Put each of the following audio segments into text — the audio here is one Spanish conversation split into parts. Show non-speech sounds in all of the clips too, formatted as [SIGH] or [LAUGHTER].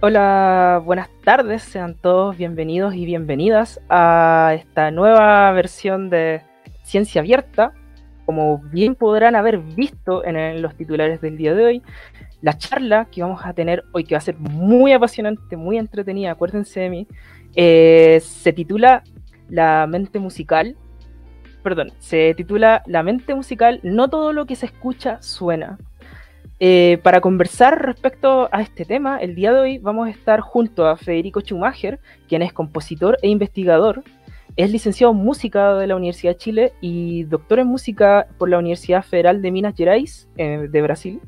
Hola, buenas tardes, sean todos bienvenidos y bienvenidas a esta nueva versión de Ciencia Abierta. Como bien podrán haber visto en los titulares del día de hoy, la charla que vamos a tener hoy, que va a ser muy apasionante, muy entretenida, acuérdense de mí, eh, se titula La mente musical. Perdón, se titula La mente musical, no todo lo que se escucha suena. Eh, para conversar respecto a este tema, el día de hoy vamos a estar junto a Federico Schumacher, quien es compositor e investigador, es licenciado en música de la Universidad de Chile y doctor en música por la Universidad Federal de Minas Gerais eh, de Brasil.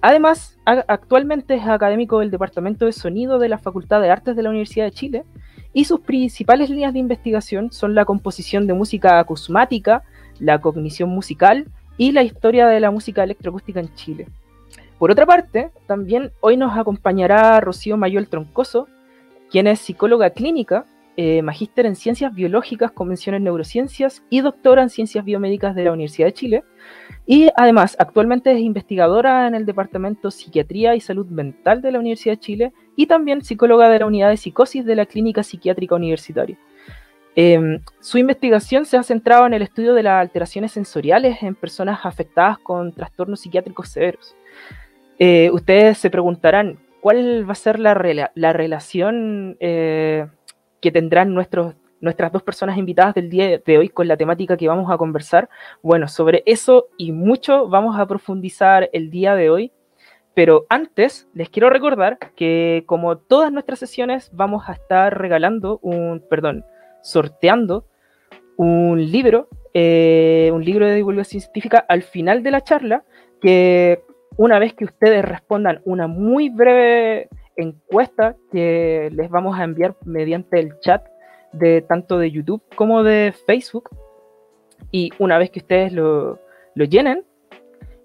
Además, actualmente es académico del Departamento de Sonido de la Facultad de Artes de la Universidad de Chile y sus principales líneas de investigación son la composición de música acusmática, la cognición musical y la historia de la música electroacústica en Chile. Por otra parte, también hoy nos acompañará Rocío Mayol Troncoso, quien es psicóloga clínica, eh, magíster en ciencias biológicas, convención en neurociencias y doctora en ciencias biomédicas de la Universidad de Chile, y además, actualmente es investigadora en el Departamento Psiquiatría y Salud Mental de la Universidad de Chile y también psicóloga de la Unidad de Psicosis de la Clínica Psiquiátrica Universitaria. Em, su investigación se ha centrado en el estudio de las alteraciones sensoriales en personas afectadas con trastornos psiquiátricos severos. Eh, ustedes se preguntarán, ¿cuál va a ser la, la relación eh, que tendrán nuestros nuestras dos personas invitadas del día de hoy con la temática que vamos a conversar. Bueno, sobre eso y mucho vamos a profundizar el día de hoy. Pero antes, les quiero recordar que como todas nuestras sesiones, vamos a estar regalando un, perdón, sorteando un libro, eh, un libro de divulgación científica al final de la charla, que una vez que ustedes respondan una muy breve encuesta que les vamos a enviar mediante el chat de tanto de YouTube como de Facebook. Y una vez que ustedes lo, llenen,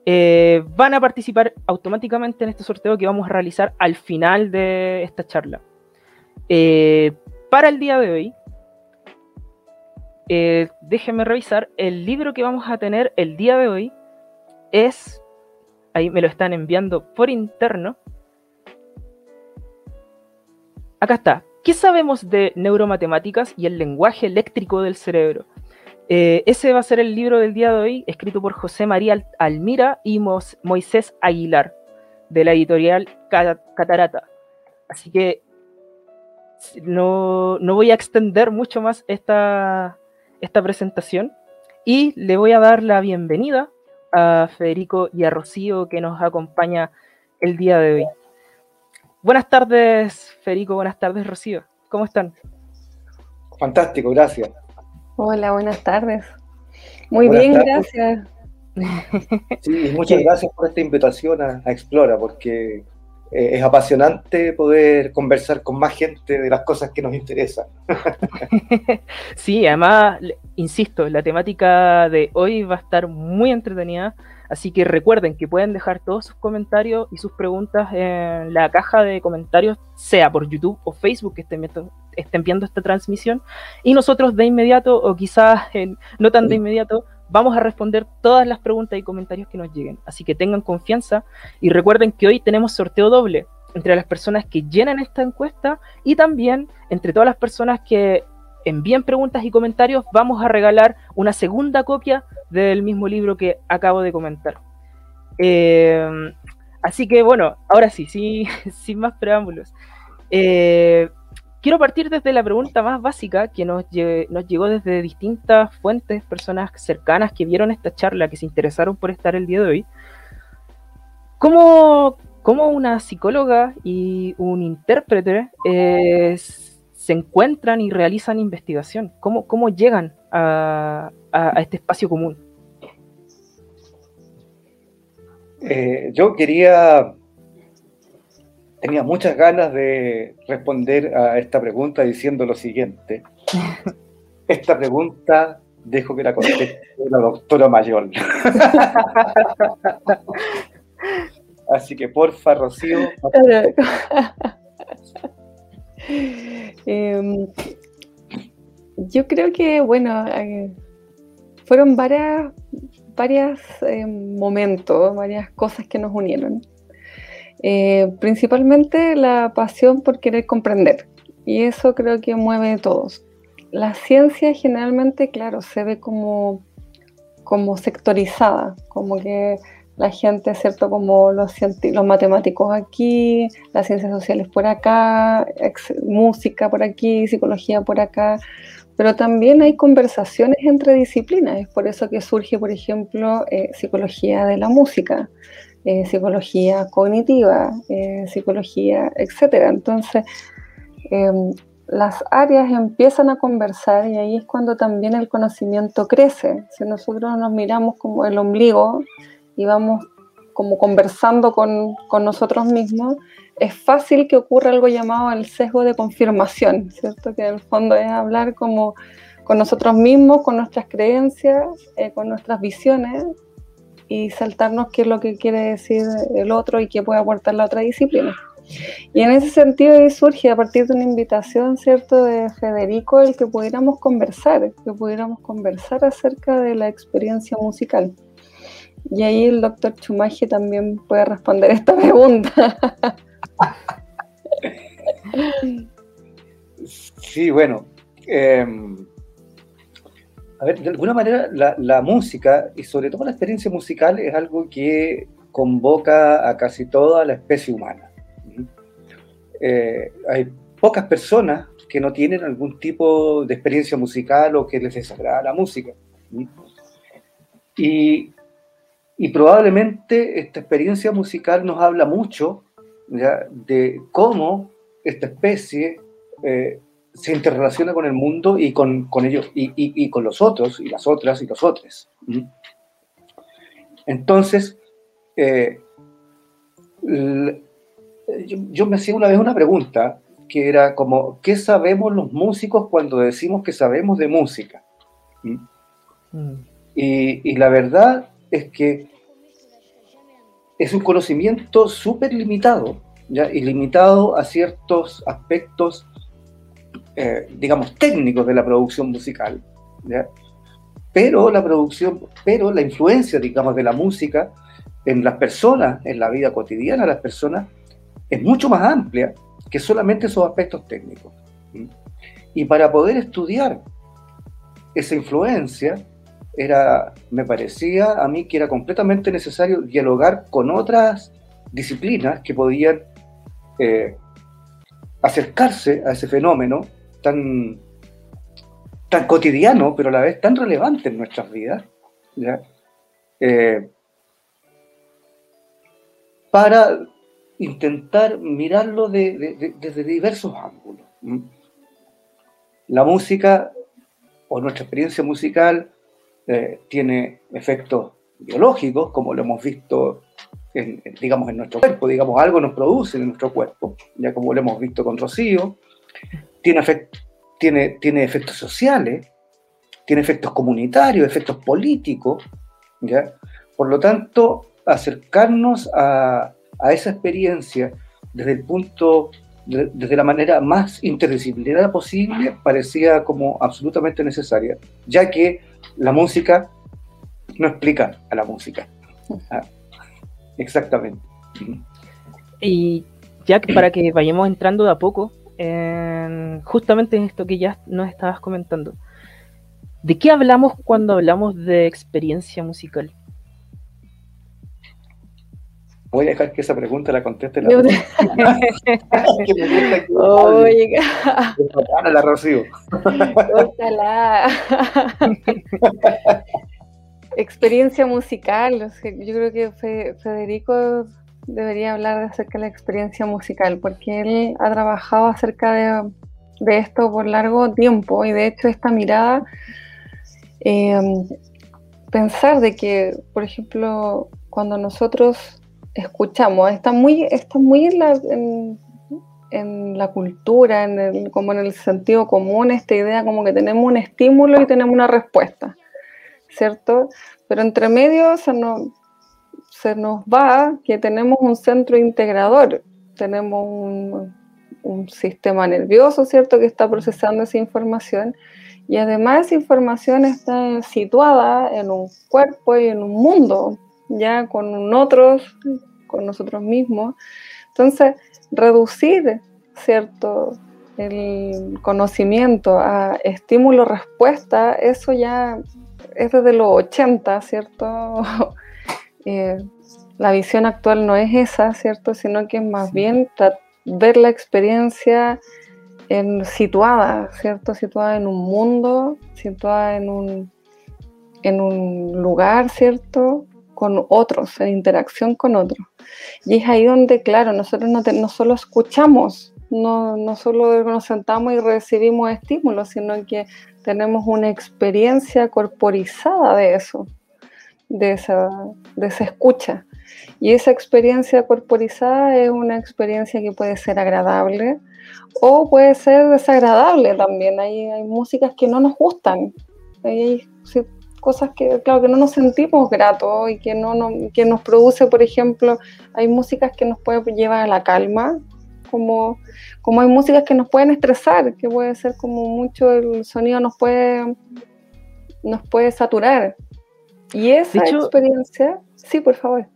eh, van a participar automáticamente en este sorteo que vamos a realizar al final de esta charla. Eh, para el día de hoy, eh, déjenme revisar, el libro que vamos a tener el día de hoy es, ahí me lo están enviando por interno, acá está, ¿Qué sabemos de neuromatemáticas y el lenguaje eléctrico del cerebro? Eh, ese va a ser el libro del día de hoy, escrito por José María Almira y Moisés Aguilar, de la editorial Catarata. Así que no, voy a extender mucho más esta, esta presentación y le voy a dar la bienvenida a Federico y a Rocío que nos acompaña el día de hoy. Buenas tardes, Federico. Buenas tardes, Rocío. ¿Cómo están? Fantástico, gracias. Hola, buenas tardes. Muy bien, gracias. Sí, muchas [LAUGHS] gracias por esta invitación a, Explora, porque eh, es apasionante poder conversar con más gente de las cosas que nos interesan. [LAUGHS] sí, además, insisto, la temática de hoy va a estar muy entretenida Así que recuerden que pueden dejar todos sus comentarios y sus preguntas en la caja de comentarios, sea por YouTube o Facebook que estén viendo, esta transmisión. Y nosotros de inmediato, o quizás no tan de inmediato, vamos a responder todas las preguntas y comentarios que nos lleguen. Así que tengan confianza y recuerden que hoy tenemos sorteo doble entre las personas que llenan esta encuesta y también entre todas las personas que envíen preguntas y comentarios, vamos a regalar una segunda copia del mismo libro que acabo de comentar. Eh, así que bueno, ahora sí, sin [LAUGHS] más preámbulos. Eh, quiero partir desde la pregunta más básica que nos, llegó desde distintas fuentes, personas cercanas que vieron esta charla, que se interesaron por estar el día de hoy. ¿Cómo, cómo una psicóloga y un intérprete se encuentran y realizan investigación? ¿Cómo, cómo llegan a, a, este espacio común? Eh, yo quería, tenía muchas ganas de responder a esta pregunta diciendo lo siguiente. [LAUGHS] Esta pregunta dejo que la conteste la doctora Mayor. [LAUGHS] Así que porfa, Rocío. [LAUGHS] Em, yo creo que, bueno, eh, fueron varias, varios em, momentos, varias cosas que nos unieron. Eh, principalmente la pasión por querer comprender. Y eso creo que mueve a todos. La ciencia generalmente, claro, se ve como, como sectorizada, como que la gente, ¿cierto? Como los, los matemáticos aquí, las ciencias sociales por acá, música por aquí, psicología por acá, pero también hay conversaciones entre disciplinas, es por eso que surge, por ejemplo, eh, psicología de la música, eh, psicología cognitiva, eh, psicología, etc. Entonces, em, las áreas empiezan a conversar y ahí es cuando también el conocimiento crece. Si nosotros nos miramos como el ombligo y vamos como conversando con, con nosotros mismos, es fácil que ocurra algo llamado el sesgo de confirmación, ¿cierto? Que en el fondo es hablar como con nosotros mismos, con nuestras creencias, eh, con nuestras visiones y saltarnos qué es lo que quiere decir el otro y qué puede aportar la otra disciplina. Y en ese sentido ahí surge a partir de una invitación, ¿cierto?, de Federico, el que pudiéramos conversar, que pudiéramos conversar acerca de la experiencia musical. Y ahí el doctor Chumaje también puede responder esta pregunta. [LAUGHS] Sí, bueno. Em, a ver, de alguna manera la, música y sobre todo la experiencia musical es algo que convoca a casi toda la especie humana. Eh, hay pocas personas que no tienen algún tipo de experiencia musical o que les desagrada la música. Y, probablemente esta experiencia musical nos habla mucho de cómo esta especie eh, se interrelaciona con el mundo y con, ellos y, con los otros y las otras y los otros. Entonces, eh, yo, me hacía una vez una pregunta que era como, ¿qué sabemos los músicos cuando decimos que sabemos de música? Mm. Y, y, la verdad es que es un conocimiento súper limitado, ¿ya? y limitado a ciertos aspectos, eh, digamos, técnicos de la producción musical. ¿ya? Pero la producción, pero la influencia, digamos, de la música en las personas, en la vida cotidiana de las personas, es mucho más amplia que solamente esos aspectos técnicos. Y para poder estudiar esa influencia, era, me parecía a mí que era completamente necesario dialogar con otras disciplinas que podían eh, acercarse a ese fenómeno tan, tan cotidiano, pero a la vez tan relevante en nuestras vidas, eh, para intentar mirarlo desde diversos ángulos. La música o nuestra experiencia musical eh, tiene efectos biológicos, como lo hemos visto, en, digamos, en nuestro cuerpo, digamos, algo nos produce en nuestro cuerpo, ya como lo hemos visto con Rocío, tiene, tiene, tiene efectos sociales, tiene efectos comunitarios, efectos políticos, ¿ya? Por lo tanto, acercarnos a, a esa experiencia desde el punto desde la manera más interdisciplinaria posible parecía como absolutamente necesaria, ya que la música no explica a la música. Exactamente. Y ya para que vayamos entrando de a poco, justamente en esto que ya nos estabas comentando, ¿de qué hablamos cuando hablamos de experiencia musical? Voy a dejar que esa pregunta la conteste la [LAUGHS] Oiga. la Rocío. [LAUGHS] Experiencia musical. yo creo que Federico debería hablar acerca de la experiencia musical, porque él ha trabajado acerca de, esto por largo tiempo y de hecho esta mirada, eh, pensar de que, por ejemplo, cuando nosotros escuchamos, está muy, está muy en la, en, la cultura, en el, como en el sentido común, esta idea como que tenemos un estímulo y tenemos una respuesta, ¿cierto? Pero entre medio se nos, se nos va que tenemos un centro integrador, tenemos un, sistema nervioso, ¿cierto?, que está procesando esa información y además esa información está situada en un cuerpo y en un mundo, ya con otros, con nosotros mismos. Entonces, reducir, ¿cierto? El conocimiento a estímulo-respuesta, eso ya es desde los 80, ¿cierto? [LAUGHS] Eh, la visión actual no es esa, ¿cierto? Sino que es más bien ver la experiencia en, situada, ¿cierto? Situada en un mundo, situada en un, en un lugar, ¿cierto? Con otros, en interacción con otros. Y es ahí donde, claro, nosotros no, no solo escuchamos, no, no solo nos sentamos y recibimos estímulos, sino que tenemos una experiencia corporizada de eso, de esa, de esa escucha. Y esa experiencia corporizada es una experiencia que puede ser agradable o puede ser desagradable también. Hay, hay músicas que no nos gustan. Hay, cosas que, claro, que no nos sentimos gratos y que, no, no, que nos produce, por ejemplo, hay músicas que nos pueden llevar a la calma, como, como hay músicas que nos pueden estresar, que puede ser como mucho el sonido nos puede, nos puede saturar. Y esa experiencia, sí, por favor.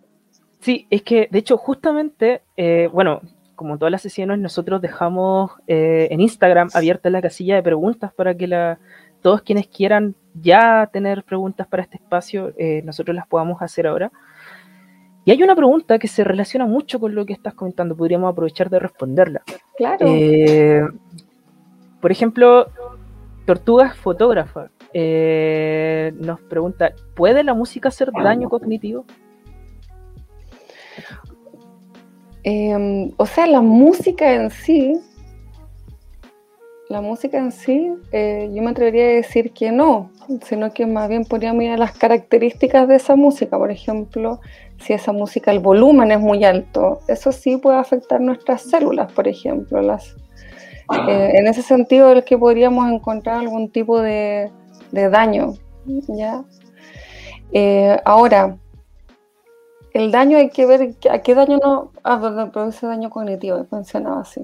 Sí, es que de hecho justamente, eh, bueno, como todas las sesiones, nosotros dejamos eh, en Instagram abierta la casilla de preguntas para que la, todos quienes quieran ya tener preguntas para este espacio, eh, nosotros las podamos hacer ahora. Y hay una pregunta que se relaciona mucho con lo que estás comentando, podríamos aprovechar de responderla. Claro. por ejemplo, Tortugas Fotógrafa eh, nos pregunta, ¿puede la música hacer daño cognitivo? Em, o sea, la música en sí, la música en sí, eh, yo me atrevería a decir que no, sino que más bien podríamos ir a las características de esa música. Por ejemplo, si esa música, el volumen es muy alto, eso sí puede afectar nuestras células, por ejemplo. Las, eh, en ese sentido es que podríamos encontrar algún tipo de, de daño. ¿ya? Eh, ahora, el daño hay que ver a qué daño no. Ah, perdón, produce daño cognitivo, mencionaba así.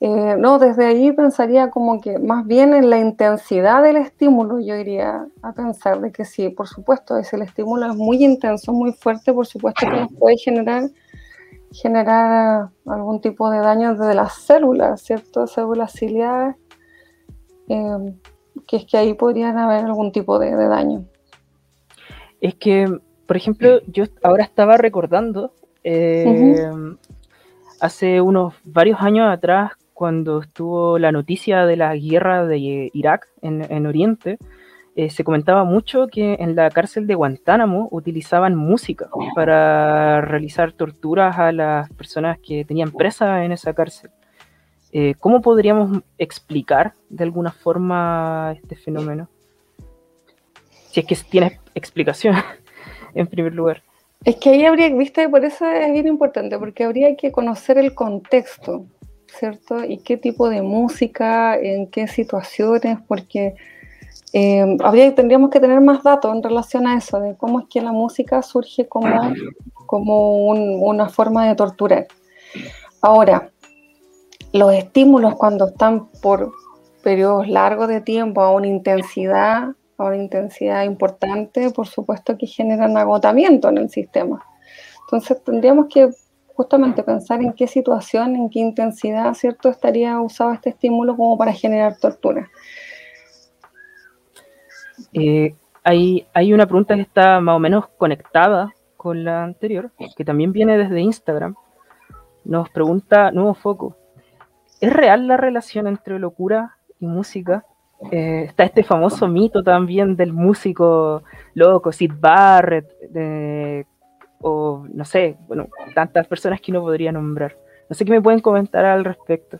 Eh, no, desde ahí pensaría como que más bien en la intensidad del estímulo, yo iría a pensar de que sí, por supuesto, si el estímulo es muy intenso, muy fuerte, por supuesto que nos puede generar generar algún tipo de daño desde las células, ¿cierto? Células ciliares. Eh, que es que ahí podrían haber algún tipo de, daño. Es que, por ejemplo, yo ahora estaba recordando eh, hace unos varios años atrás, cuando estuvo la noticia de la guerra de Irak en, Oriente, eh, se comentaba mucho que en la cárcel de Guantánamo utilizaban música para realizar torturas a las personas que tenían presas en esa cárcel. Eh, ¿Cómo podríamos explicar de alguna forma este fenómeno? Si es que tiene explicación, [LAUGHS] en primer lugar. Es que ahí habría, viste, por eso es bien importante, porque habría que conocer el contexto, ¿cierto? Y qué tipo de música, en qué situaciones, porque eh, habría, tendríamos que tener más datos en relación a eso, de cómo es que la música surge como, como una forma de torturar. Ahora, los estímulos cuando están por periodos largos de tiempo a una intensidad, a una intensidad importante, por supuesto que generan agotamiento en el sistema. Entonces tendríamos que justamente pensar en qué situación, en qué intensidad, ¿cierto?, estaría usado este estímulo como para generar tortura. Eh, hay, hay una pregunta que está más o menos conectada con la anterior, que también viene desde Instagram. Nos pregunta Nuevo Foco, ¿Es real la relación entre locura y música? Eh, está este famoso mito también del músico loco, Sid Barrett, o no sé, bueno, tantas personas que uno podría nombrar. No sé qué me pueden comentar al respecto.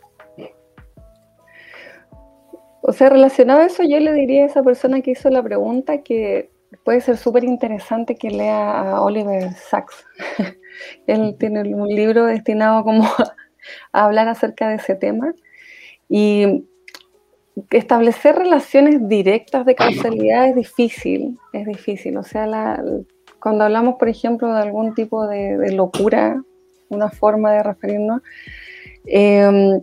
O sea, relacionado a eso, yo le diría a esa persona que hizo la pregunta que puede ser súper interesante que lea a Oliver Sacks. [LAUGHS] Él tiene un libro destinado como a hablar acerca de ese tema. Y establecer relaciones directas de causalidad es difícil, es difícil. O sea, cuando hablamos, por ejemplo, de algún tipo de, locura, una forma de referirnos, em,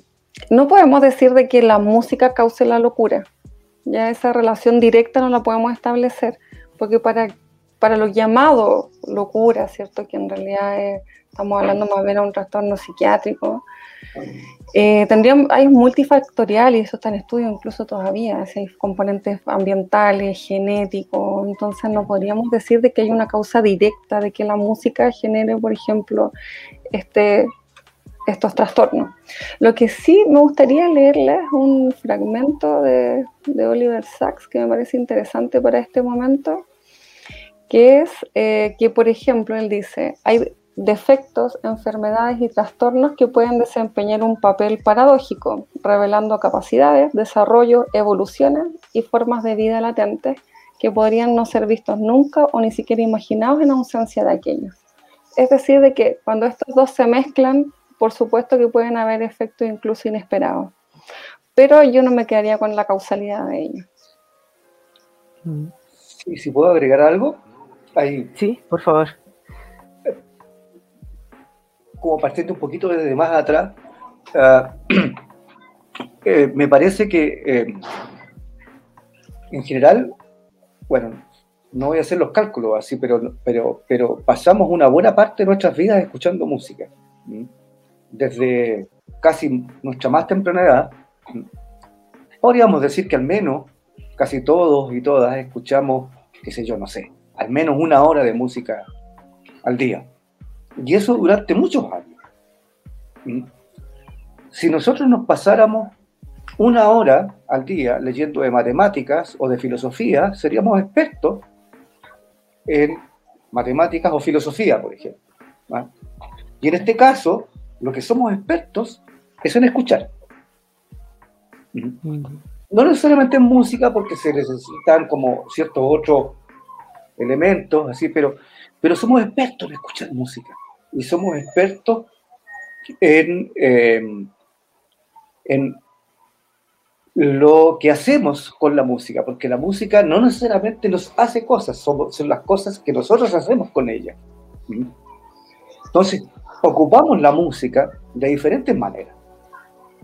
no podemos decir de que la música cause la locura. Ya esa relación directa no la podemos establecer, porque para para lo llamado locura, ¿cierto? Que en realidad estamos hablando más bien de un trastorno psiquiátrico. Eh, hay multifactorial y eso está en estudio incluso todavía, hay componentes ambientales, genéticos, entonces no podríamos decir de que hay una causa directa de que la música genere, por ejemplo, este, estos trastornos. Lo que sí me gustaría leerles un fragmento de, Oliver Sacks que me parece interesante para este momento, que es eh, que, por ejemplo, él dice, hay defectos, enfermedades y trastornos que pueden desempeñar un papel paradójico, revelando capacidades, desarrollo, evoluciones y formas de vida latentes que podrían no ser vistos nunca o ni siquiera imaginados en ausencia de aquellos. Es decir, de que cuando estos dos se mezclan, por supuesto que pueden haber efectos incluso inesperados. Pero yo no me quedaría con la causalidad de ellos. Sí, si puedo agregar algo. Ahí. Sí, por favor como partiendo un poquito desde más atrás, ah, [CLEARS THROAT] eh, me parece que eh, en general, bueno, no voy a hacer los cálculos así, pero, pero, pero pasamos una buena parte de nuestras vidas escuchando música. Desde casi nuestra más temprana edad, podríamos decir que al menos casi todos y todas escuchamos, qué sé yo, no sé, al menos una hora de música al día. Y eso durante muchos años. Si nosotros nos pasáramos una hora al día leyendo de matemáticas o de filosofía, seríamos expertos en matemáticas o filosofía, por ejemplo. Y en este caso, lo que somos expertos es en escuchar. No necesariamente en música, porque se necesitan como ciertos otros elementos, así, pero, pero somos expertos en escuchar música y somos expertos en, em, en lo que hacemos con la música, porque la música no necesariamente nos hace cosas, son, son las cosas que nosotros hacemos con ella. ¿Mm? Entonces, ocupamos la música de diferentes maneras.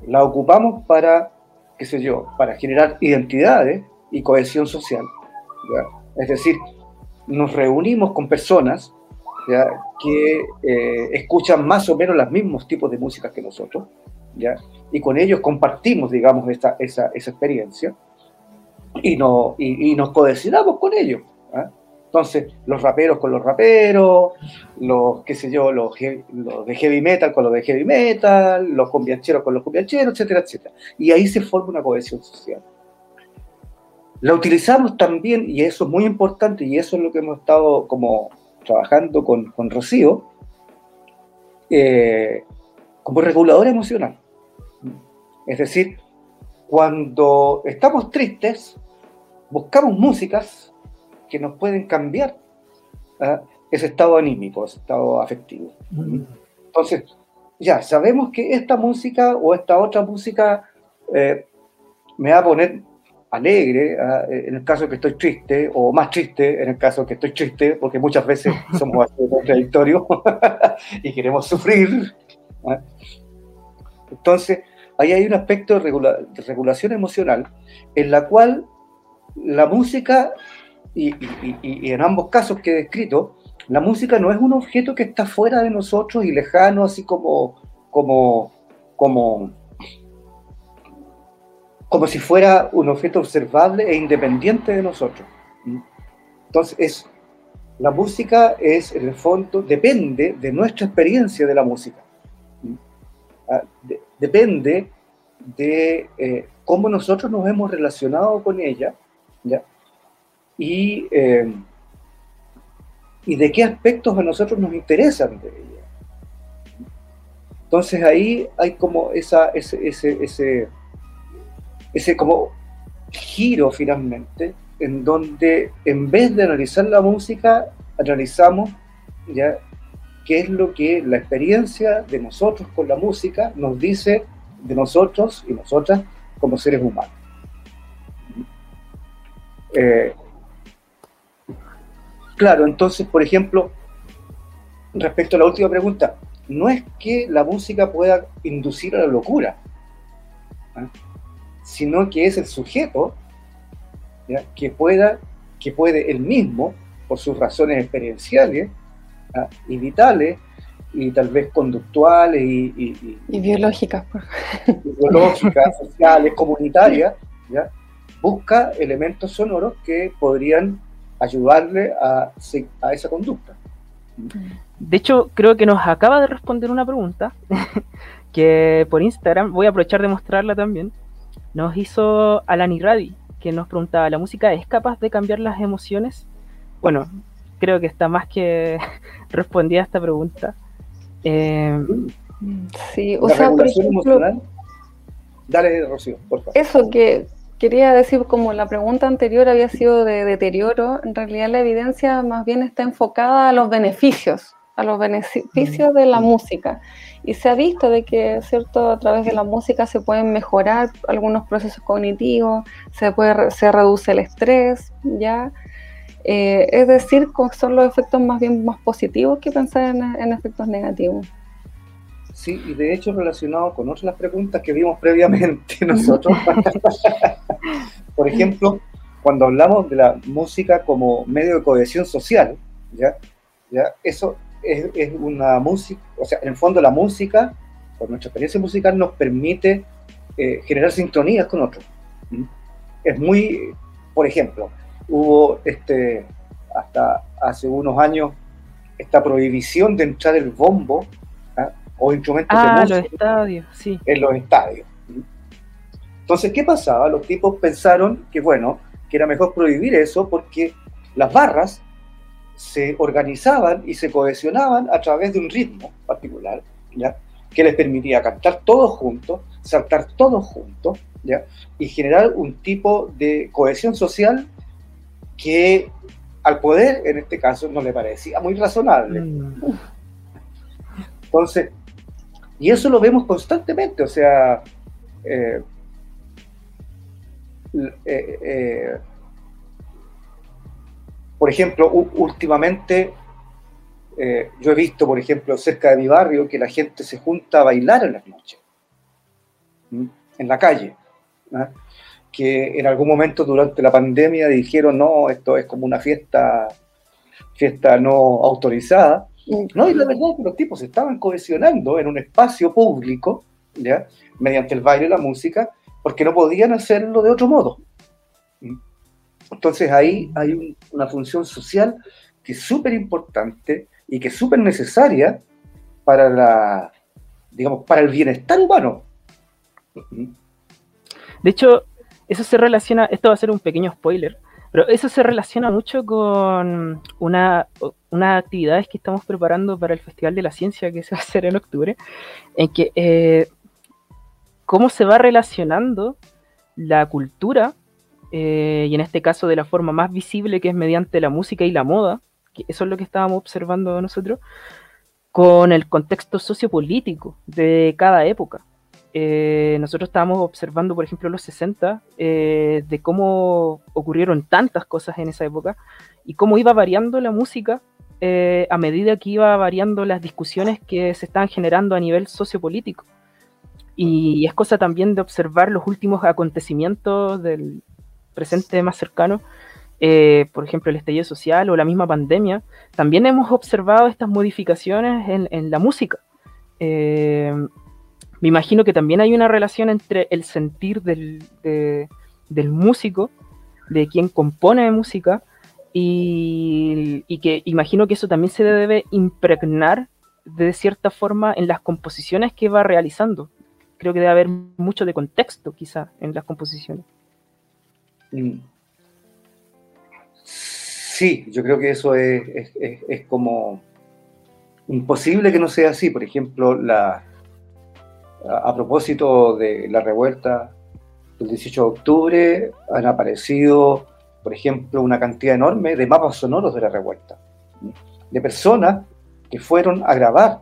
La ocupamos para, qué sé yo, para generar identidades y cohesión social. Es decir, nos reunimos con personas que eh, escuchan más o menos los mismos tipos de música que nosotros, ¿ya? y con ellos compartimos, digamos, esa, esa, experiencia y, no, y, nos codecidamos con ellos. ¿ah? Entonces, los raperos con los raperos, los, qué sé yo, los, los, de heavy metal con los de heavy metal, los cumbiancheros con los cumbiancheros, etcétera, etcétera. Y ahí se forma una cohesión social. La utilizamos también, y eso es muy importante, y eso es lo que hemos estado como trabajando con, Rocío, eh, como regulador emocional. Es decir, cuando estamos tristes, buscamos músicas que nos pueden cambiar ¿ah? ese estado anímico, ese estado afectivo. Entonces, ya sabemos que esta música o esta otra música eh, me va a poner alegre ¿ah? en el caso que estoy triste, o más triste en el caso que estoy triste, porque muchas veces [LAUGHS] somos contradictorios [LAUGHS] y queremos sufrir. ¿ah? Entonces, ahí hay un aspecto de, regulación emocional en la cual la música, y, y, en ambos casos que he descrito, la música no es un objeto que está fuera de nosotros y lejano, así como, como, como como si fuera un objeto observable e independiente de nosotros. Entonces, es, la música es, en el fondo, depende de nuestra experiencia de la música. Ah, depende de eh, cómo nosotros nos hemos relacionado con ella ¿ya? Y, eh, y de qué aspectos a nosotros nos interesan de ella. Entonces ahí hay como esa, ese, ese ese como giro finalmente, en donde en vez de analizar la música, analizamos ya qué es lo que la experiencia de nosotros con la música nos dice de nosotros y nosotras como seres humanos. Eh, claro, entonces, por ejemplo, respecto a la última pregunta, no es que la música pueda inducir a la locura. ¿ah? Sino que es el sujeto que, pueda, que puede él mismo por sus razones experienciales y vitales, y tal vez conductuales y, y, biológicas, biológicas, [LAUGHS] sociales, comunitarias, ¿ya? busca elementos sonoros que podrían ayudarle a, a esa conducta. De hecho, creo que nos acaba de responder una pregunta [LAUGHS] que por Instagram, voy a aprovechar de mostrarla también, nos hizo Alani Radi, que nos preguntaba, ¿la música es capaz de cambiar las emociones? Bueno, creo que está más que [LAUGHS] respondida a esta pregunta. Eh, sí, o sea, por ejemplo, Dale, Rocío, por favor. Eso que quería decir, como la pregunta anterior había sido de deterioro, en realidad la evidencia más bien está enfocada a los beneficios, a los beneficios de la música. Y se ha visto de que, ¿cierto?, a través de la música se pueden mejorar algunos procesos cognitivos, se, puede, se reduce el estrés, ¿ya? Eh, es decir, son los efectos más bien más positivos que pensar en, efectos negativos. Sí, y de hecho relacionado con otras preguntas que vimos previamente [LAUGHS] nosotros. [LAUGHS] Por ejemplo, cuando hablamos de la música como medio de cohesión social, ¿ya? ¿Ya? Eso es, una música, o sea, en el fondo la música, por nuestra experiencia musical, nos permite eh, generar sintonías con otros. Es muy, por ejemplo, hubo este, hasta hace unos años esta prohibición de entrar el bombo ¿ah? o instrumentos de ah, música los estadios, sí. en los estadios. Entonces, ¿qué pasaba? Los tipos pensaron que, bueno, que era mejor prohibir eso porque las barras se organizaban y se cohesionaban a través de un ritmo particular, ¿ya? que les permitía cantar todos juntos, saltar todos juntos, ¿ya? y generar un tipo de cohesión social que al poder, en este caso, no le parecía muy razonable. Mm. Entonces, y eso lo vemos constantemente, o sea, eh, eh, eh, por ejemplo, últimamente yo he visto, por ejemplo, cerca de mi barrio, que la gente se junta a bailar en las noches, en la calle. ¿no? que en algún momento durante la pandemia dijeron, no, esto es como una fiesta, fiesta no autorizada. No, y la verdad es que los tipos estaban cohesionando en un espacio público, ¿ya? mediante el baile y la música, porque no podían hacerlo de otro modo. Entonces ahí hay una función social que es súper importante y que es súper necesaria para la, digamos, para el bienestar humano. De hecho, eso se relaciona, esto va a ser un pequeño spoiler, pero eso se relaciona mucho con una, unas actividades que estamos preparando para el Festival de la Ciencia que se va a hacer en octubre, en que eh, cómo se va relacionando la cultura, eh, y en este caso de la forma más visible que es mediante la música y la moda, que eso es lo que estábamos observando nosotros, con el contexto sociopolítico de cada época. Eh, nosotros estábamos observando, por ejemplo, los 60, eh, de cómo ocurrieron tantas cosas en esa época y cómo iba variando la música eh, a medida que iba variando las discusiones que se estaban generando a nivel sociopolítico. Y es cosa también de observar los últimos acontecimientos del presente más cercano, por ejemplo, el estallido social o la misma pandemia. También hemos observado estas modificaciones en, la música me imagino que también hay una relación entre el sentir del, del músico, de quien compone música, y, que imagino que eso también se debe impregnar de cierta forma en las composiciones que va realizando. Creo que debe haber mucho de contexto quizá en las composiciones. Sí, yo creo que eso es, es como imposible que no sea así. Por ejemplo, la, a, propósito de la revuelta del 18 de octubre, han aparecido, por ejemplo, una cantidad enorme de mapas sonoros de la revuelta, de personas que fueron a grabar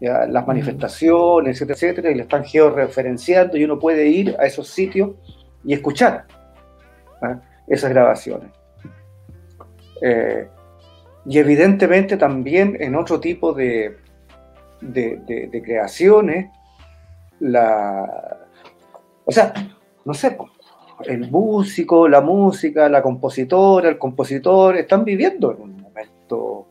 las manifestaciones, etcétera, etcétera, y le están georreferenciando y uno puede ir a esos sitios y escuchar esas grabaciones. Eh, y evidentemente también en otro tipo de, de creaciones la... O sea, no sé, el músico, la música, la compositora, el compositor están viviendo en un momento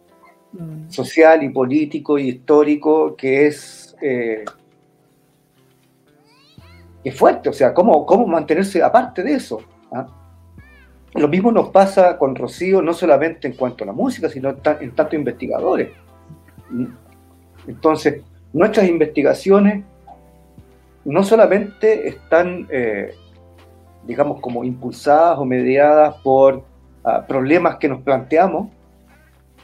mm. social y político y histórico que es, eh, es fuerte. O sea, ¿cómo, cómo mantenerse aparte de eso? Lo mismo nos pasa con Rocío, no solamente en cuanto a la música, sino en tanto investigadores. Entonces, nuestras investigaciones no solamente están, eh, digamos, como impulsadas o mediadas por ah, problemas que nos planteamos,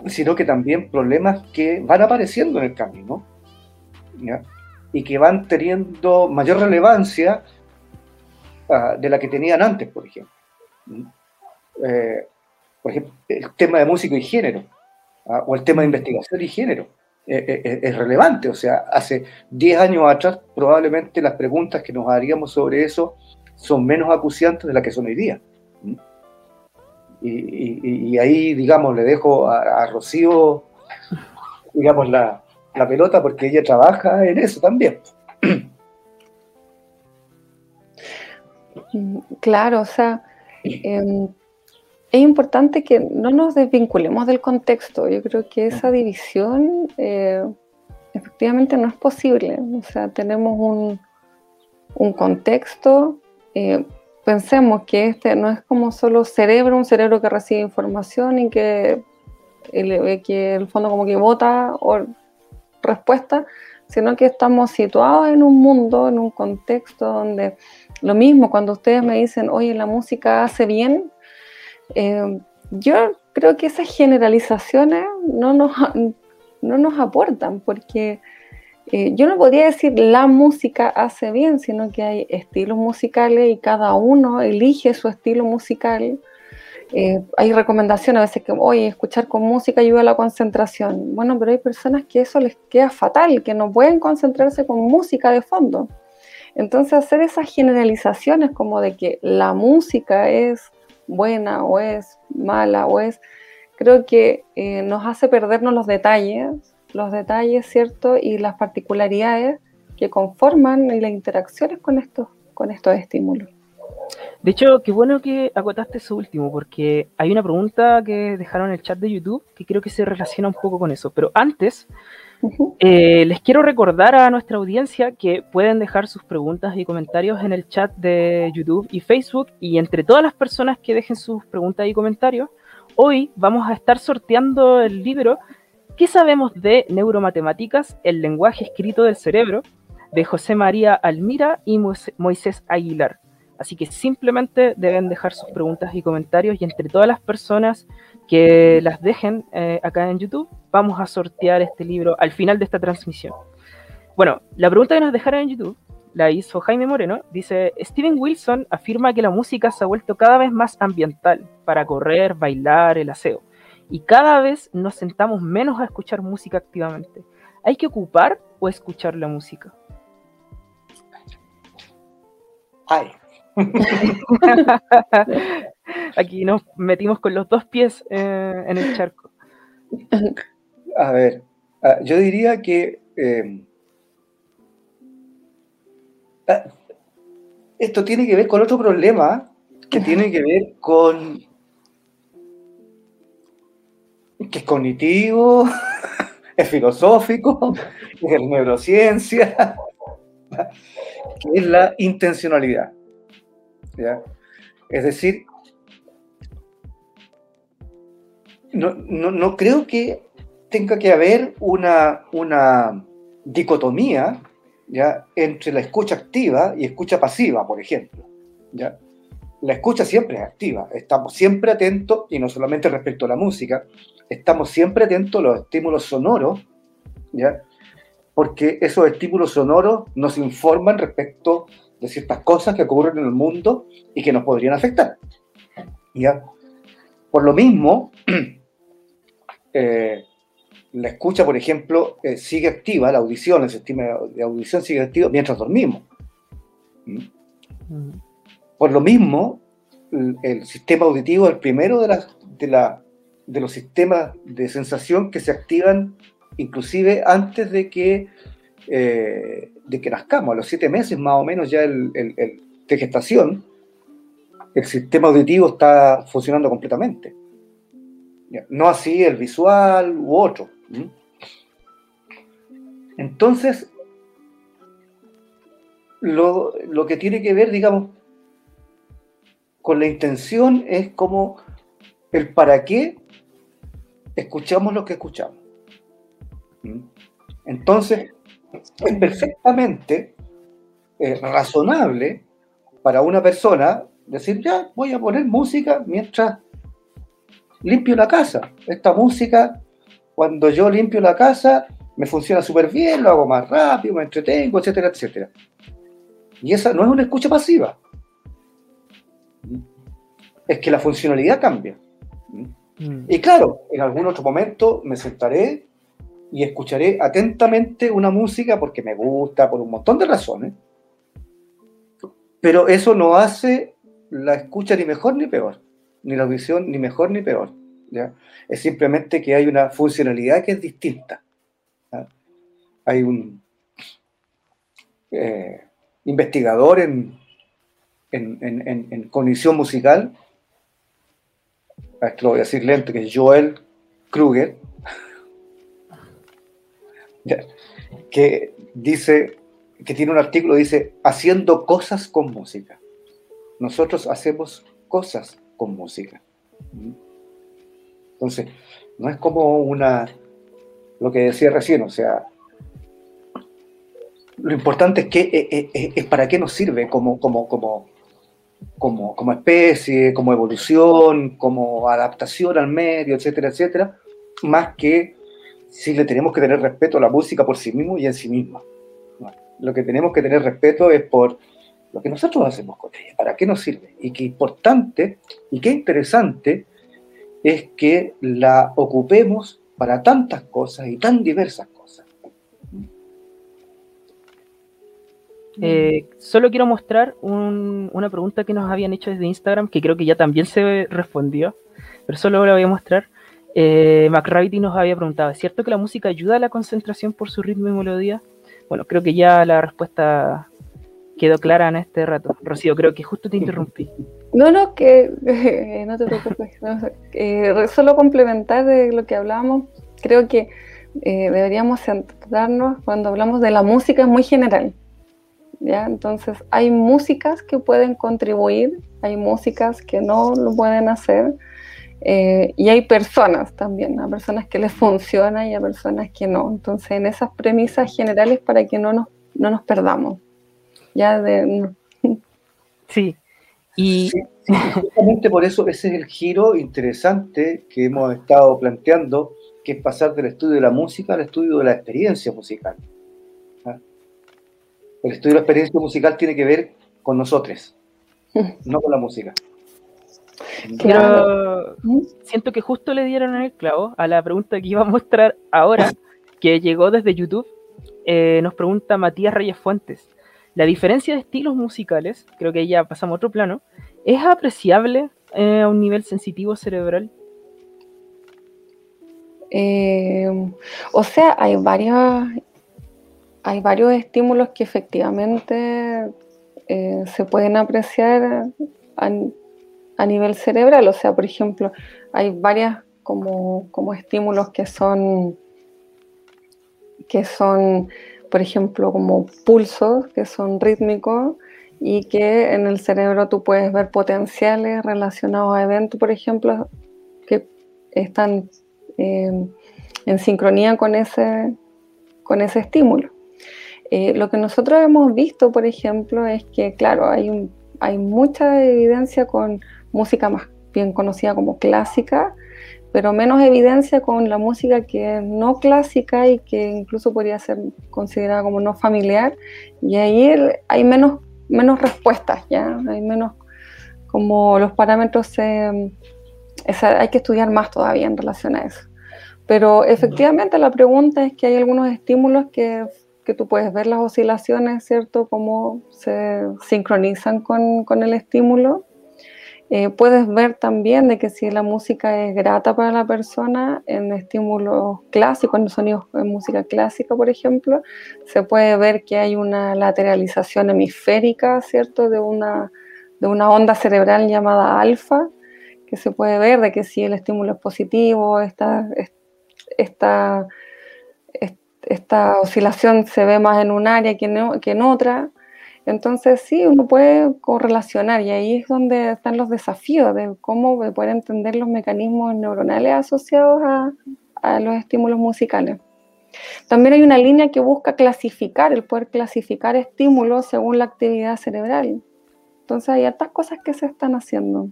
sino que también problemas que van apareciendo en el camino y que van teniendo mayor relevancia ah, de la que tenían antes, por ejemplo. Eh, por ejemplo, el tema de música y género, ¿ah? o el tema de investigación y género. Eh, eh, es relevante. O sea, hace 10 años atrás probablemente las preguntas que nos haríamos sobre eso son menos acuciantes de las que son hoy día. Y, ahí, digamos, le dejo a, Rocío, digamos, la, pelota porque ella trabaja en eso también. Claro, o sea, em, es importante que no nos desvinculemos del contexto. Yo creo que esa división eh, efectivamente no es posible. O sea, tenemos un, un contexto. Eh, pensemos que este no es como solo cerebro, un cerebro que recibe información y que el, que el fondo como que vota o respuesta, sino que estamos situados en un mundo, en un contexto donde lo mismo, cuando ustedes me dicen, oye, la música hace bien, eh, yo creo que esas generalizaciones no nos, no nos aportan, porque eh, yo no podría decir la música hace bien, sino que hay estilos musicales y cada uno elige su estilo musical. Eh, hay recomendaciones a veces que, oye, escuchar con música ayuda a la concentración. Bueno, pero hay personas que eso les queda fatal, que no pueden concentrarse con música de fondo. Entonces, hacer esas generalizaciones como de que la música es buena o es mala o es, creo que eh, nos hace perdernos los detalles, los detalles, ¿cierto? Y las particularidades que conforman y las interacciones con estos, con estos estímulos. De hecho, qué bueno que agotaste eso último, porque hay una pregunta que dejaron en el chat de YouTube que creo que se relaciona un poco con eso. Pero antes, eh, les quiero recordar a nuestra audiencia que pueden dejar sus preguntas y comentarios en el chat de YouTube y Facebook y entre todas las personas que dejen sus preguntas y comentarios, hoy vamos a estar sorteando el libro ¿Qué sabemos de neuromatemáticas, el lenguaje escrito del cerebro? de José María Almira y Moisés Aguilar. Así que simplemente deben dejar sus preguntas y comentarios y entre todas las personas que las dejen eh, acá en YouTube, vamos a sortear este libro al final de esta transmisión. Bueno, la pregunta que nos dejaron en YouTube la hizo Jaime Moreno. Dice, Steven Wilson afirma que la música se ha vuelto cada vez más ambiental para correr, bailar, el aseo. Y cada vez nos sentamos menos a escuchar música activamente. ¿Hay que ocupar o escuchar la música? Ay, [LAUGHS] [LAUGHS] [LAUGHS] Aquí nos metimos con los dos pies eh, en el charco. A ver, ah, yo diría que eh, ah, esto tiene que ver con otro problema que tiene que ver con que es cognitivo, [LAUGHS] es filosófico, [LAUGHS] es neurociencia, [LAUGHS] que es la intencionalidad. Es decir, no, creo que tenga que haber una, una dicotomía ¿ya? entre la escucha activa y escucha pasiva, por ejemplo. ¿ya? La escucha siempre es activa, estamos siempre atentos, y no solamente respecto a la música, estamos siempre atentos a los estímulos sonoros, ¿ya? porque esos estímulos sonoros nos informan respecto de ciertas cosas que ocurren en el mundo y que nos podrían afectar. ¿ya? Por lo mismo, [CLEARS THROAT] eh, la escucha, por ejemplo, eh, sigue activa, la audición, el sistema de audición sigue activo mientras dormimos. ¿Mm? Mm. Por lo mismo, el, sistema auditivo es el primero de, las, de, la, de los sistemas de sensación que se activan inclusive antes de que eh, de que nazcamos, a los siete meses más o menos ya el, de gestación, el sistema auditivo está funcionando completamente. No así el visual u otro. Entonces, lo, lo, que tiene que ver, digamos, con la intención es como el para qué escuchamos lo que escuchamos. Entonces, es perfectamente eh, razonable para una persona decir, ya, voy a poner música mientras limpio la casa. Esta música, cuando yo limpio la casa, me funciona súper bien, lo hago más rápido, me entretengo, etcétera, etcétera. Y esa no es una escucha pasiva. Es que la funcionalidad cambia. Mm. Y claro, en algún otro momento me sentaré y escucharé atentamente una música porque me gusta, por un montón de razones. Pero eso no hace la escucha ni mejor ni peor, ni la audición ni mejor ni peor. ¿ya? Es simplemente que hay una funcionalidad que es distinta. Hay un eh, investigador en, en, cognición musical, esto lo voy a decir lento, que es Joel Kruger, [LAUGHS] que dice, que tiene un artículo, dice, haciendo cosas con música. Nosotros hacemos cosas con música. Entonces, no es como una, lo que decía recién, o sea, lo importante es que eh, eh, eh, es, para qué nos sirve como, como, como, como, como especie, como evolución, como adaptación al medio, etcétera, etcétera, más que si le tenemos que tener respeto a la música por sí mismo y en sí misma. Lo que tenemos que tener respeto es por lo que nosotros hacemos con ella, para qué nos sirve. Y qué importante y qué interesante es que la ocupemos para tantas cosas y tan diversas cosas. Eh, solo quiero mostrar una pregunta que nos habían hecho desde Instagram, que creo que ya también se respondió, pero solo la voy a mostrar. Eh, nos había preguntado, ¿es cierto que la música ayuda a la concentración por su ritmo y melodía? Bueno, creo que ya la respuesta quedó clara en este rato. Rocío, creo que justo te interrumpí. No, no, que [LAUGHS] no te preocupes. Eh, solo complementar de lo que hablábamos, creo que eh, deberíamos centrarnos cuando hablamos de la música es muy general. ¿ya? Entonces, hay músicas que pueden contribuir, hay músicas que no lo pueden hacer. Eh, y hay personas también, a personas que les funciona y a personas que no. Entonces, en esas premisas generales para que no nos, no nos perdamos. Ya de... Sí. Y justamente por eso ese es el giro interesante que hemos estado planteando, que es pasar del estudio de la música al estudio de la experiencia musical. ¿ah? El estudio de la experiencia musical tiene que ver con nosotros, [LAUGHS] no con la música. Pero siento que justo le dieron en el clavo a la pregunta que iba a mostrar ahora, que llegó desde YouTube. Eh, nos pregunta Matías Reyes Fuentes. La diferencia de estilos musicales, creo que ya pasamos a otro plano, ¿es apreciable eh, a un nivel sensitivo cerebral? Eh, o sea, hay varios, hay varios estímulos que efectivamente se pueden apreciar a nivel cerebral. O sea, por ejemplo, hay varias como, como estímulos que son, que son, por ejemplo, como pulsos, que son rítmicos y que en el cerebro tú puedes ver potenciales relacionados a eventos, por ejemplo, que están eh, en sincronía con ese, con ese estímulo. Eh, lo que nosotros hemos visto, por ejemplo, es que, claro, hay, hay mucha evidencia con música más bien conocida como clásica, pero menos evidencia con la música que es no clásica y que incluso podría ser considerada como no familiar, y ahí hay menos, menos respuestas, ¿ya? Hay menos, como los parámetros, hay que estudiar más todavía en relación a eso. Pero efectivamente la pregunta es que hay algunos estímulos que, que tú puedes ver las oscilaciones, ¿cierto? Cómo se sincronizan con, con el estímulo eh, puedes ver también de que si la música es grata para la persona en estímulos clásicos, en sonidos en música clásica, por ejemplo, se puede ver que hay una lateralización hemisférica, ¿cierto? De una, de una onda cerebral llamada alfa, que se puede ver de que si el estímulo es positivo, esta, esta, esta oscilación se ve más en un área que, que en otra. Entonces sí, uno puede correlacionar y ahí es donde están los desafíos de cómo poder entender los mecanismos neuronales asociados a, los estímulos musicales. También hay una línea que busca clasificar, el poder clasificar estímulos según la actividad cerebral. Entonces hay otras cosas que se están haciendo.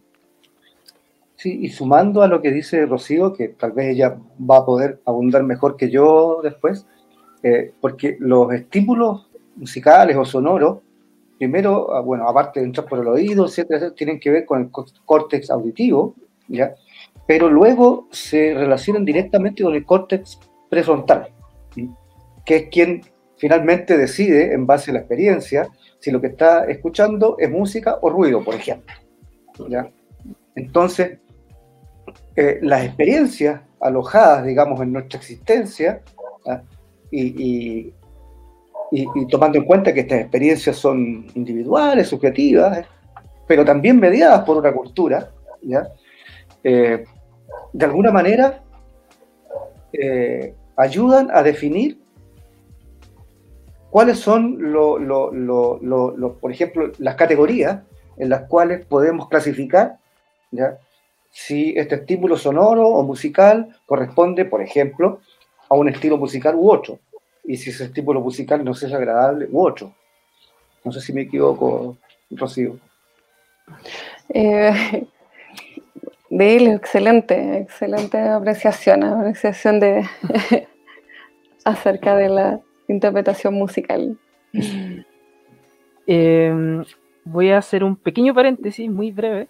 Sí, y sumando a lo que dice Rocío, que tal vez ella va a poder abundar mejor que yo después, eh, porque los estímulos musicales o sonoros primero, ah, bueno, aparte de entrar por el oído, etcétera, tienen que ver con el córtex auditivo, ¿ya? Pero luego se relacionan directamente con el córtex prefrontal, que es quien finalmente decide, en base a la experiencia, si lo que está escuchando es música o ruido, por ejemplo. ¿ya? Entonces, eh, las experiencias alojadas, digamos, en nuestra existencia, y, y, tomando en cuenta que estas experiencias son individuales, subjetivas, ¿eh? pero también mediadas por una cultura, ¿ya? Eh, de alguna manera eh, ayudan a definir cuáles son, por ejemplo, las categorías en las cuales podemos clasificar ¿ya? si este estímulo sonoro o musical corresponde, por ejemplo, a un estilo musical u otro y si ese estímulo musical no es agradable u otro. No sé si me equivoco, Rocío. Eh, excelente, excelente apreciación, apreciación de [LAUGHS] acerca de la interpretación musical. Em, voy a hacer un pequeño paréntesis muy breve.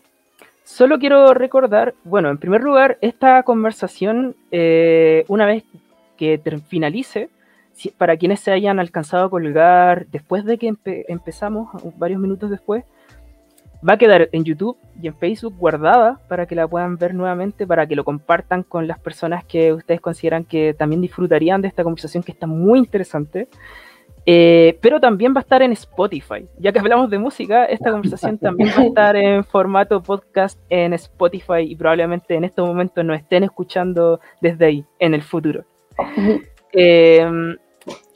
Solo quiero recordar, bueno, en primer lugar, esta conversación, eh, una vez que finalice, para quienes se hayan alcanzado a colgar después de que empezamos, varios minutos después, va a quedar en YouTube y en Facebook guardada para que la puedan ver nuevamente, para que lo compartan con las personas que ustedes consideran que también disfrutarían de esta conversación que está muy interesante. Eh, pero también va a estar en Spotify. Ya que hablamos de música, esta conversación también va a estar [LAUGHS] en formato podcast en Spotify y probablemente en estos momentos nos estén escuchando desde ahí, en el futuro. Eh,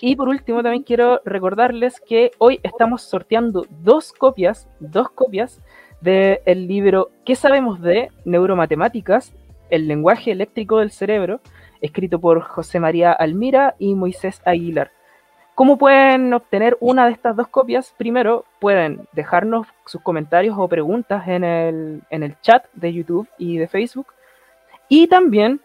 y por último, también quiero recordarles que hoy estamos sorteando dos copias, dos copias del libro ¿Qué sabemos de neuromatemáticas? El lenguaje eléctrico del cerebro, escrito por José María Almira y Moisés Aguilar. ¿Cómo pueden obtener una de estas dos copias? Primero, pueden dejarnos sus comentarios o preguntas en el, en el chat de YouTube y de Facebook. Y también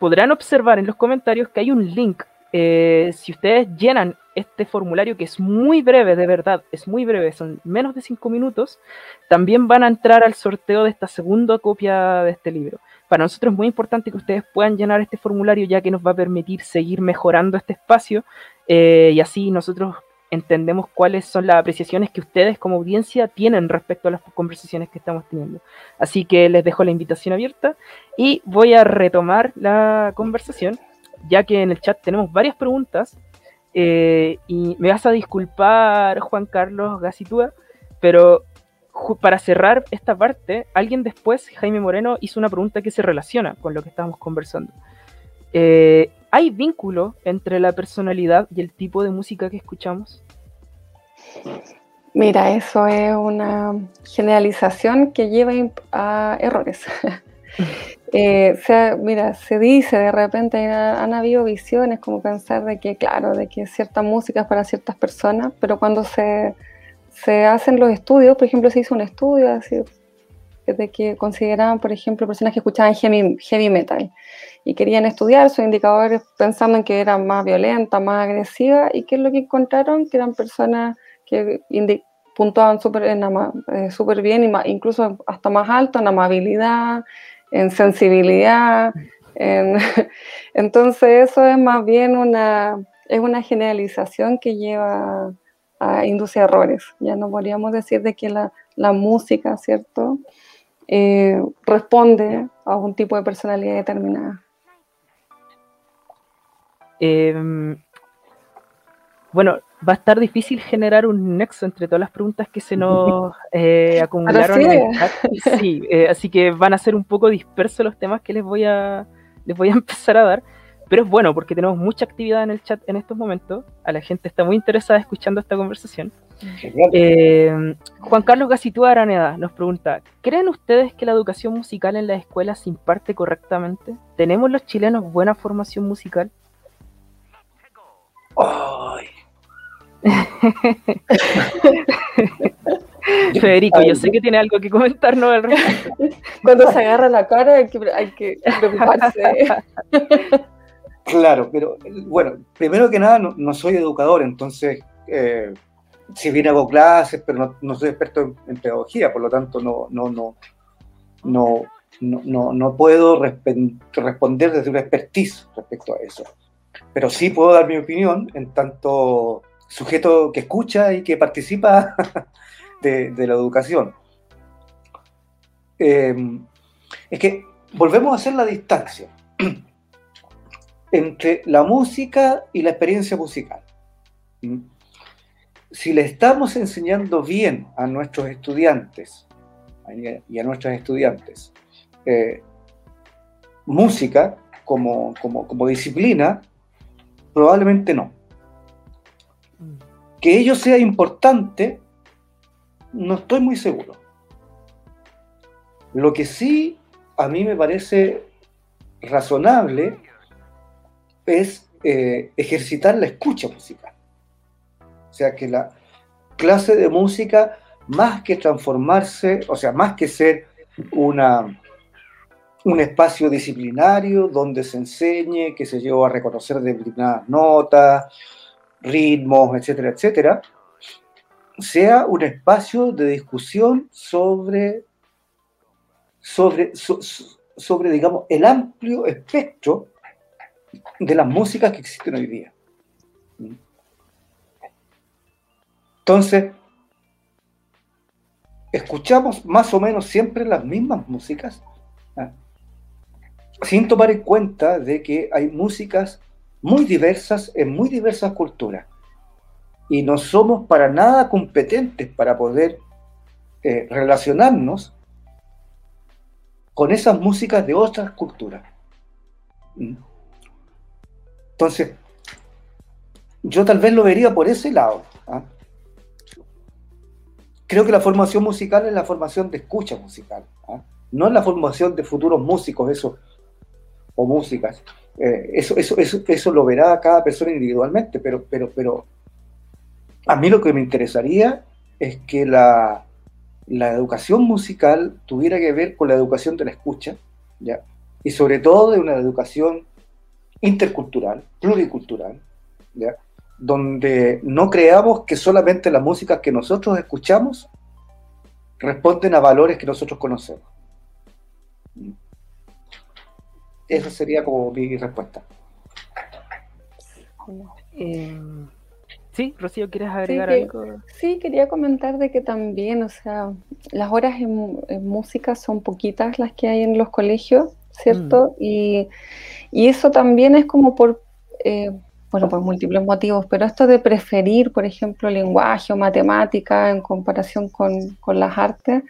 podrán observar en los comentarios que hay un link eh, si ustedes llenan este formulario, que es muy breve, de verdad, es muy breve, son menos de cinco minutos, también van a entrar al sorteo de esta segunda copia de este libro. Para nosotros es muy importante que ustedes puedan llenar este formulario, ya que nos va a permitir seguir mejorando este espacio eh, y así nosotros entendemos cuáles son las apreciaciones que ustedes como audiencia tienen respecto a las conversaciones que estamos teniendo. Así que les dejo la invitación abierta y voy a retomar la conversación ya que en el chat tenemos varias preguntas. Eh, y me vas a disculpar, Juan Carlos Gacitúa, pero para cerrar esta parte, alguien después, Jaime Moreno, hizo una pregunta que se relaciona con lo que estamos conversando. Eh, ¿Hay vínculo entre la personalidad y el tipo de música que escuchamos? Mira, eso es una generalización que lleva a errores. [LAUGHS] Eh, mira, se dice de repente, han, habido visiones como pensar de que, claro, de que cierta música es para ciertas personas, pero cuando se, hacen los estudios, por ejemplo, se hizo un estudio así, de que consideraban, por ejemplo, personas que escuchaban heavy, metal y querían estudiar sus indicadores pensando en que era más violenta, más agresiva, y qué es lo que encontraron, que eran personas que puntuaban súper eh, bien, y incluso hasta más alto en amabilidad, en sensibilidad. [LAUGHS] entonces eso es más bien una, es una generalización que lleva a induce errores. Ya no podríamos decir de que la, música, ¿cierto? Eh, responde a un tipo de personalidad determinada. Em, bueno, va a estar difícil generar un nexo entre todas las preguntas que se nos eh, [LAUGHS] acumularon en el chat. Sí, eh, así que van a ser un poco dispersos los temas que les voy a les voy a [LAUGHS] empezar a dar. Pero es bueno porque tenemos mucha actividad en el chat en estos momentos. A la gente está muy interesada escuchando esta conversación. Eh, Juan Carlos Gasitúa Araneda nos pregunta: ¿Creen ustedes que la educación musical en la escuela se imparte correctamente? ¿Tenemos los chilenos buena formación musical? Ay. [LAUGHS] Federico, yo sé que tiene algo que comentarnos al respecto. [LAUGHS] Cuando se agarra la cara hay que, hay que preocuparse. [LAUGHS] Claro, pero bueno, primero que nada no, soy educador, entonces eh, si bien hago clases, pero no, soy experto en, pedagogía, por lo tanto no, no, no, no, no, no puedo responder desde una expertise respecto a eso. Pero sí puedo dar mi opinión en tanto sujeto que escucha y que participa [LAUGHS] de, la educación. Eh, es que volvemos a hacer la distancia [CLEARS THROAT] entre la música y la experiencia musical. ¿Mm? Si le estamos enseñando bien a nuestros estudiantes y a nuestras estudiantes eh, música como, como disciplina, probablemente no. Que ello sea importante, no estoy muy seguro. Lo que sí a mí me parece razonable es eh, ejercitar la escucha musical. O sea, que la clase de música, más que transformarse, o sea, más que ser una, un espacio disciplinario donde se enseñe, que se lleva a reconocer determinadas notas, ritmos, etcétera, etcétera, sea un espacio de discusión sobre, sobre, sobre digamos, el amplio espectro de las músicas que existen hoy día. Entonces, escuchamos más o menos siempre las mismas músicas, ¿ah? sin tomar en cuenta de que hay músicas muy diversas en muy diversas culturas. Y no somos para nada competentes para poder eh, relacionarnos con esas músicas de otras culturas. ¿Mm? Entonces, yo tal vez lo vería por ese lado. ¿ah? Creo que la formación musical es la formación de escucha musical, ¿ah? no es la formación de futuros músicos eso, o músicas. Eh, eso, eso, eso, eso lo verá cada persona individualmente, pero, pero, pero a mí lo que me interesaría es que la, la educación musical tuviera que ver con la educación de la escucha, ¿ya? y sobre todo de una educación intercultural, pluricultural, donde no creamos que solamente las músicas que nosotros escuchamos responden a valores que nosotros conocemos. Esa sería como mi respuesta. Eh, sí, Rocío, ¿quieres agregar algo? Sí, quería comentar de que también, o sea, las horas en, música son poquitas las que hay en los colegios, ¿cierto? Mm. Y y eso también es como por, eh, bueno, por múltiples motivos, pero esto de preferir, por ejemplo, lenguaje o matemática en comparación con, las artes,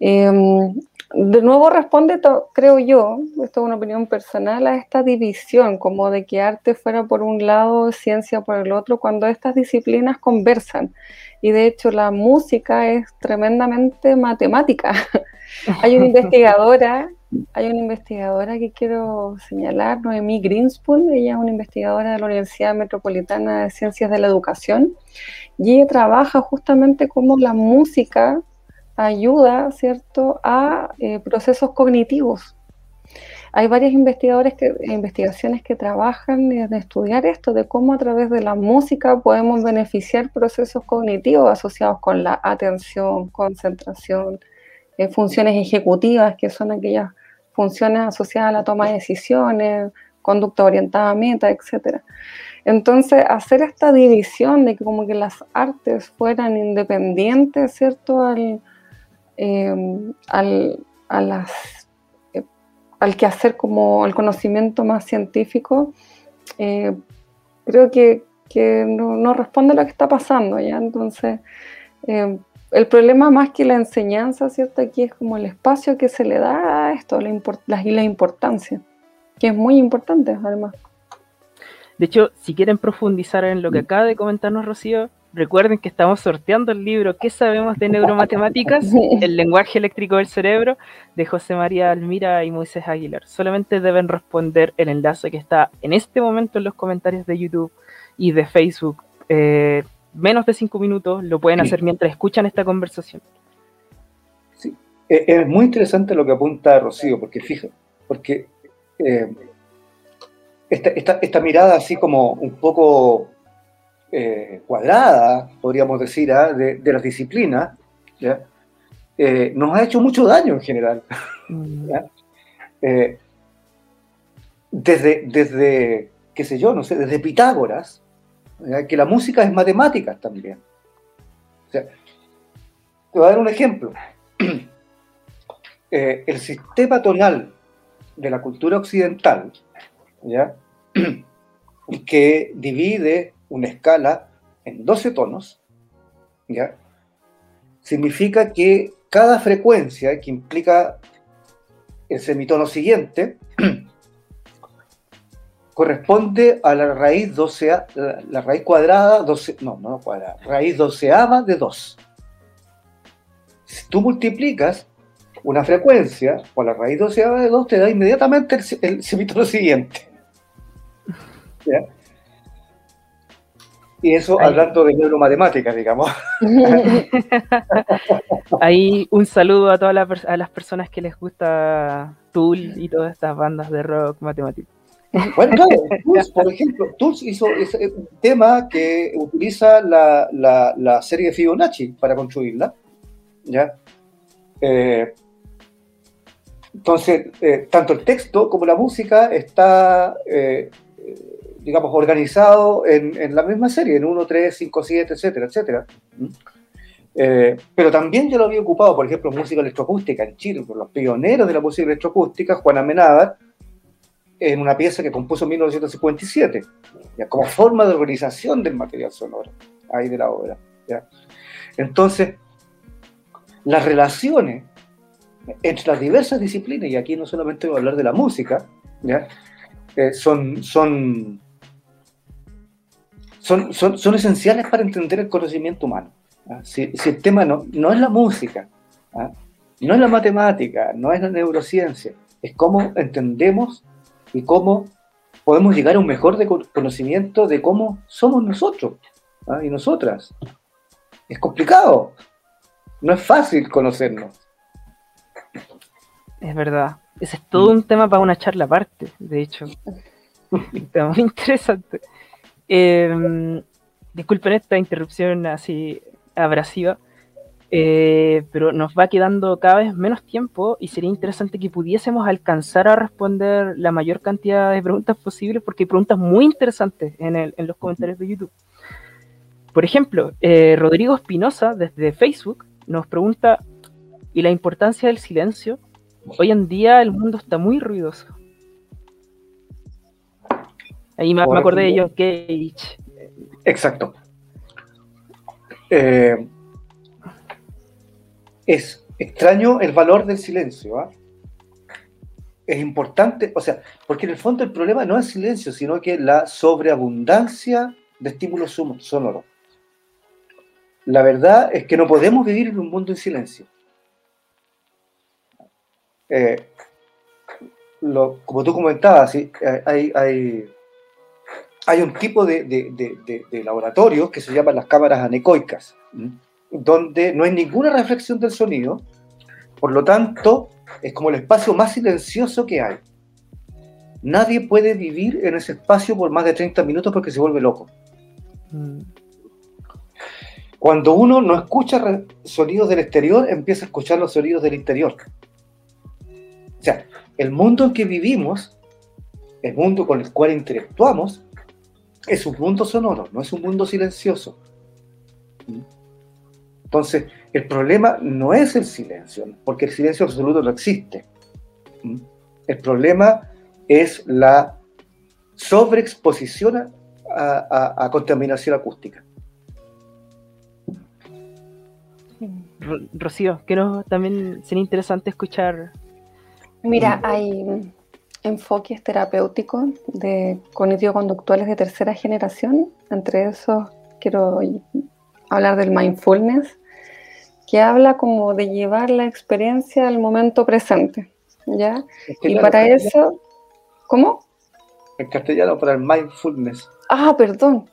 em, de nuevo responde, creo yo, esto es una opinión personal, a esta división, como de que arte fuera por un lado, ciencia por el otro, cuando estas disciplinas conversan. Y de hecho la música es tremendamente matemática. [LAUGHS] Hay una [LAUGHS] investigadora hay una investigadora que quiero señalar, Noemí Greenspoon, ella es una investigadora de la Universidad Metropolitana de Ciencias de la Educación, y ella trabaja justamente cómo la música ayuda, ¿cierto?, a eh, procesos cognitivos. Hay varias investigadores que, investigaciones que trabajan en estudiar esto, de cómo a través de la música podemos beneficiar procesos cognitivos asociados con la atención, concentración, eh, funciones ejecutivas, que son aquellas funciones asociadas a la toma de decisiones, conducta orientada a meta, etc. Entonces, hacer esta división de que como que las artes fueran independientes, ¿cierto? Al, eh, al, a las, eh, al que como el conocimiento más científico, eh, creo que, que no, responde a lo que está pasando, ¿ya? Entonces, eh, el problema más que la enseñanza, ¿cierto? Aquí es como el espacio que se le da a esto, la, y la importancia, que es muy importante, además. De hecho, si quieren profundizar en lo que acaba de comentarnos Rocío, recuerden que estamos sorteando el libro ¿Qué sabemos de neuromatemáticas? El lenguaje eléctrico del cerebro de José María Almira y Moisés Aguilar. Solamente deben responder el enlace que está en este momento en los comentarios de YouTube y de Facebook. Eh, menos de cinco minutos, lo pueden hacer mientras escuchan esta conversación. Sí, eh, es muy interesante lo que apunta Rocío, porque fija, porque eh, esta, mirada así como un poco eh, cuadrada, podríamos decir, ¿ah? de, las disciplinas, nos ha hecho mucho daño en general. Mm. desde, desde, qué sé yo, no sé, desde Pitágoras, que la música es matemática también. te voy a dar un ejemplo. [CLEARS THROAT] Eh, el sistema tonal de la cultura occidental, ¿ya? [CLEARS THROAT] que divide una escala en 12 tonos, ¿ya? significa que cada frecuencia que implica el semitono siguiente [CLEARS THROAT] corresponde a la raíz docea, la, raíz cuadrada, 12, no, no cuadrada, raíz doceava de 2. Si tú multiplicas una frecuencia por la raíz doceava de 2, te da inmediatamente el, semitono siguiente. Y eso hablando de neuromatemáticas, digamos. [LAUGHS] Ahí un saludo a todas las personas que les gusta Tool y todas estas bandas de rock matemático. Bueno, claro, [LAUGHS] por ejemplo, Tools hizo un tema que utiliza la, la, serie de Fibonacci para construirla. ¿ya? Eh, entonces, eh, tanto el texto como la música está, eh, digamos, organizado en, en, la misma serie, en 1, 3, 5, 7, etcétera, etcétera. ¿Mm? pero también yo lo había ocupado, por ejemplo, música electroacústica en Chile, por los pioneros de la música electroacústica, Juan Amenábar, en una pieza que compuso en 1957, ¿ya? como forma de organización del material sonoro, ahí de la obra. ¿ya? Entonces, las relaciones entre las diversas disciplinas, y aquí no solamente voy a hablar de la música, ¿ya? Eh, son, son, son, son, esenciales para entender el conocimiento humano. Si, si, el tema no, no es la música, no es la matemática, no es la neurociencia, es cómo entendemos y cómo podemos llegar a un mejor conocimiento de cómo somos nosotros ¿ah? y nosotras. Es complicado, no es fácil conocernos. Es verdad, ese es todo un tema para una charla aparte, de hecho. [LAUGHS] un tema muy interesante. Em, disculpen esta interrupción así abrasiva, eh, pero nos va quedando cada vez menos tiempo y sería interesante que pudiésemos alcanzar a responder la mayor cantidad de preguntas posibles porque hay preguntas muy interesantes en, los comentarios de YouTube. Por ejemplo, eh, Rodrigo Espinosa desde Facebook nos pregunta, ¿y la importancia del silencio? Hoy en día el mundo está muy ruidoso. Ahí me, acordé de John Cage. Exacto. Eh, es extraño el valor del silencio. ¿ah? Es importante, o sea, porque en el fondo el problema no es el silencio, sino que la sobreabundancia de estímulos sonoros. La verdad es que no podemos vivir en un mundo en silencio. Eh, como tú comentabas, ¿sí? hay, hay, un tipo de, de, laboratorios que se llaman las cámaras anecoicas donde no hay ninguna reflexión del sonido, por lo tanto, es como el espacio más silencioso que hay. Nadie puede vivir en ese espacio por más de 30 minutos porque se vuelve loco. Mm. Cuando uno no escucha sonidos del exterior, empieza a escuchar los sonidos del interior. O sea, el mundo en que vivimos, el mundo con el cual interactuamos, es un mundo sonoro, no es un mundo silencioso. Entonces, el problema no es el silencio, porque el silencio absoluto no existe. ¿Mm? El problema es la sobreexposición a, contaminación acústica. Rocío, que no, también sería interesante escuchar. Mira, hay enfoques terapéuticos de cognitivo-conductuales de tercera generación. Entre esos quiero hablar del mindfulness, que habla como de llevar la experiencia al momento presente. ¿ya? Y para eso, ¿cómo? En castellano, para el mindfulness. Ah, perdón.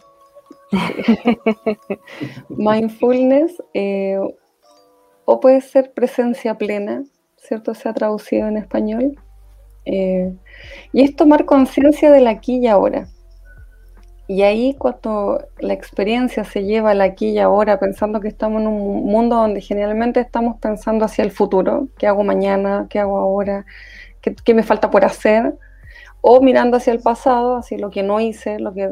[LAUGHS] mindfulness, eh, o puede ser presencia plena, ¿cierto? Se ha traducido en español. Eh, y es tomar conciencia del aquí y ahora. Y ahí cuando la experiencia se lleva al aquí y ahora, pensando que estamos en un mundo donde generalmente estamos pensando hacia el futuro, ¿qué hago mañana? ¿Qué hago ahora? ¿Qué, me falta por hacer? O mirando hacia el pasado, hacia lo que no hice, [LAUGHS] lo que,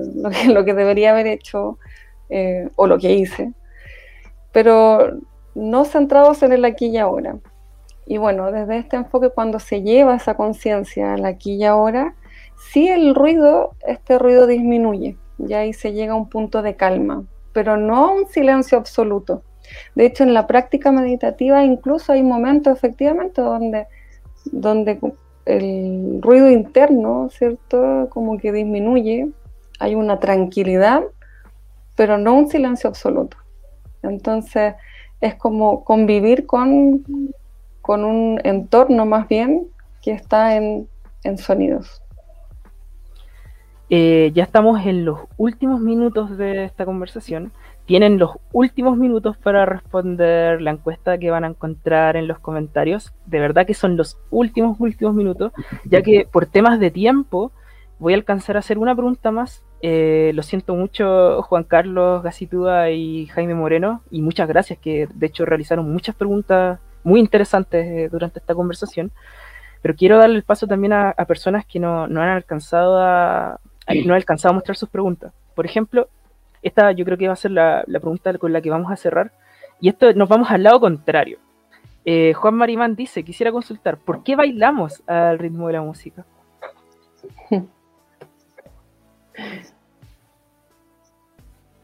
lo que, debería haber hecho eh, o lo que hice. Pero no centrados en el aquí y ahora. Y bueno, desde este enfoque, cuando se lleva esa conciencia al aquí y ahora, sí el ruido, este ruido disminuye y ahí se llega a un punto de calma, pero no a un silencio absoluto. De hecho, en la práctica meditativa incluso hay momentos efectivamente donde, donde el ruido interno, ¿cierto? Como que disminuye, hay una tranquilidad, pero no un silencio absoluto. Entonces, es como convivir con, con un entorno más bien que está en, en sonidos. Eh, ya estamos en los últimos minutos de esta conversación. Tienen los últimos minutos para responder la encuesta que van a encontrar en los comentarios. De verdad que son los últimos, últimos minutos, ya que por temas de tiempo voy a alcanzar a hacer una pregunta más. Eh, lo siento mucho, Juan Carlos Gacitúa y Jaime Moreno, y muchas gracias, que de hecho realizaron muchas preguntas muy interesantes eh, durante esta conversación. Pero quiero darle el paso también a, personas que no, no han alcanzado a, no he alcanzado a mostrar sus preguntas. Por ejemplo, esta yo creo que va a ser la, pregunta con la que vamos a cerrar. Y esto nos vamos al lado contrario. Eh, Juan Marimán dice, quisiera consultar, ¿por qué bailamos al ritmo de la música?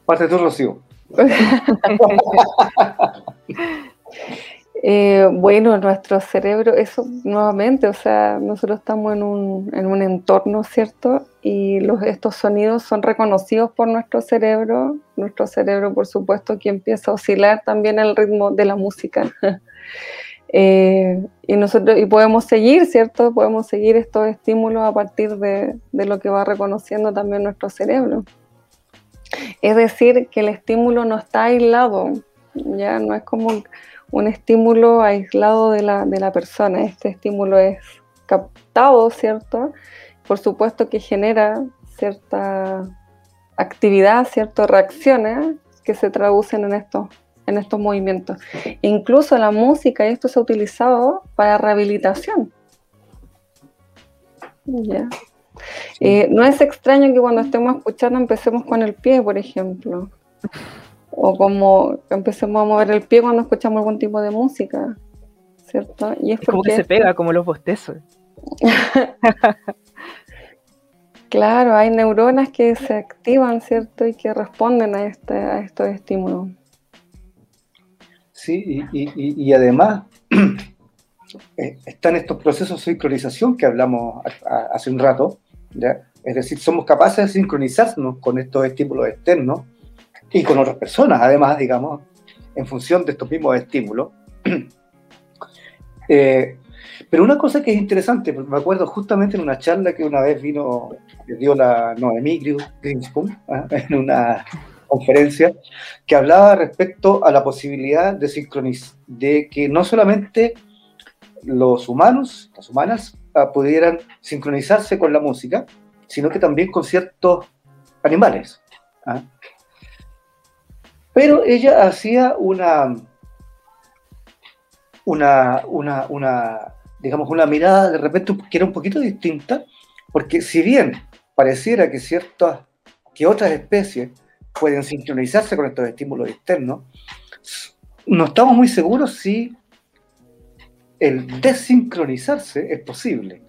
Parte tú, Rocío. [LAUGHS] [LAUGHS] Eh, bueno, nuestro cerebro, eso nuevamente, o sea, nosotros estamos en un, en un entorno, ¿cierto? Y los, estos sonidos son reconocidos por nuestro cerebro, nuestro cerebro, por supuesto, que empieza a oscilar también el ritmo de la música. [LAUGHS] Eh, y nosotros y podemos seguir, ¿cierto? Podemos seguir estos estímulos a partir de, de lo que va reconociendo también nuestro cerebro. Es decir, que el estímulo no está aislado, ya no es como un estímulo aislado de la, de la persona. Este estímulo es captado, ¿cierto? Por supuesto que genera cierta actividad, ciertas reacciones que se traducen en estos, en estos movimientos. Incluso la música, y esto se ha utilizado para rehabilitación. Eh, no es extraño que cuando estemos escuchando empecemos con el pie, por ejemplo o como empecemos a mover el pie cuando escuchamos algún tipo de música, ¿cierto? Y es, como que se pega, como los bostezos. [LAUGHS] claro, hay neuronas que se activan, ¿cierto? Y que responden a, este, a estos estímulos. Sí, y, además [CLEARS THROAT] eh, están estos procesos de sincronización que hablamos hace un rato, ¿ya? Es decir, somos capaces de sincronizarnos con estos estímulos externos y con otras personas, además, digamos, en función de estos mismos estímulos. [CLEARS THROAT] Eh, pero una cosa que es interesante, me acuerdo justamente en una charla que una vez vino, que dio la Noemí Greenspoon ¿ah? [LAUGHS] en una conferencia, que hablaba respecto a la posibilidad de sincronizar, de que no solamente los humanos, las humanas, ah, pudieran sincronizarse con la música, sino que también con ciertos animales. ¿ah? Pero ella hacía una, una, una, una, digamos, una mirada de repente que era un poquito distinta, porque si bien pareciera que ciertas, que otras especies pueden sincronizarse con estos estímulos externos, no estamos muy seguros si el desincronizarse es posible.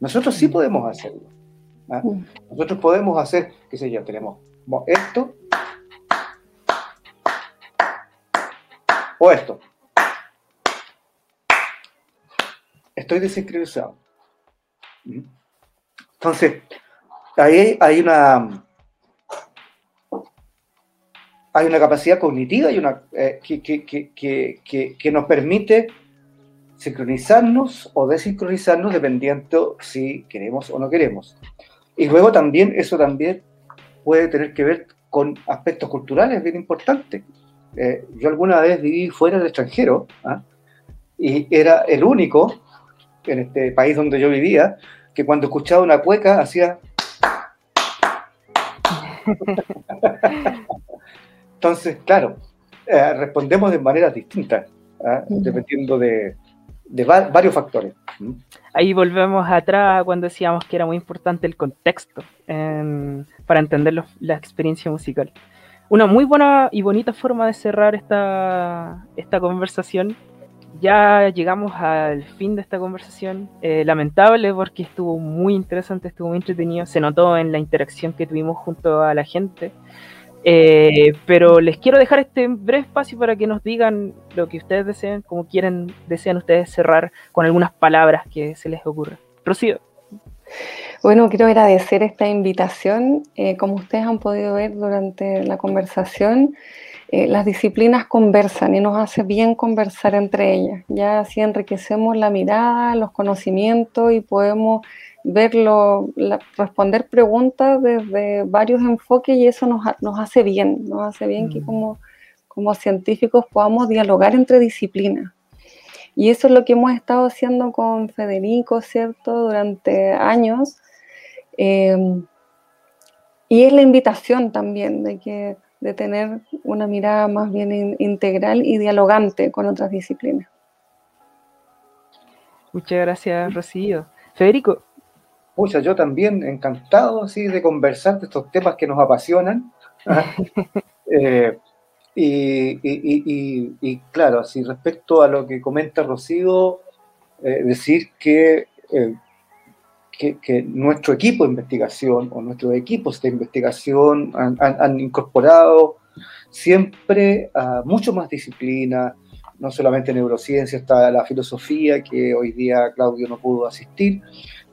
Nosotros sí podemos hacerlo. ¿ah? Mm. Nosotros podemos hacer, qué sé yo, tenemos esto esto. Estoy desincronizado. ¿Mm? Entonces, ahí hay una hay una capacidad cognitiva y una, eh, que, nos permite sincronizarnos o desincronizarnos dependiendo si queremos o no queremos. Y luego también eso también puede tener que ver con aspectos culturales bien importantes. Eh, yo alguna vez viví fuera del extranjero ¿ah? y era el único en este país donde yo vivía que cuando escuchaba una cueca hacía... Entonces, claro, eh, respondemos de maneras distintas, ¿ah? dependiendo de, varios factores. Ahí volvemos atrás cuando decíamos que era muy importante el contexto para entender la experiencia musical. Una muy buena y bonita forma de cerrar esta, esta conversación. Ya llegamos al fin de esta conversación. Eh, lamentable porque estuvo muy interesante, estuvo muy entretenido. Se notó en la interacción que tuvimos junto a la gente. Eh, pero les quiero dejar este breve espacio para que nos digan lo que ustedes deseen, como quieren, desean ustedes cerrar con algunas palabras que se les ocurra. Rocío. Bueno, quiero agradecer esta invitación. Eh, como ustedes han podido ver durante la conversación, eh, las disciplinas conversan y nos hace bien conversar entre ellas. Ya así enriquecemos la mirada, los conocimientos y podemos verlo, responder preguntas desde varios enfoques y eso nos, nos hace bien, nos hace bien que mm. como, como científicos podamos dialogar entre disciplinas. Y eso es lo que hemos estado haciendo con Federico, ¿cierto?, durante años. Em, y es la invitación también de, que, de tener una mirada más bien integral y dialogante con otras disciplinas. Muchas gracias, Rocío. Federico, Pucha, yo también encantado así de conversar de estos temas que nos apasionan. [LAUGHS] Eh, y, claro, así respecto a lo que comenta Rocío, eh, decir eh, que, que, nuestro equipo de investigación o nuestros equipos de investigación han, incorporado siempre a mucho más disciplina, no solamente neurociencia, está la filosofía, que hoy día Claudio no pudo asistir,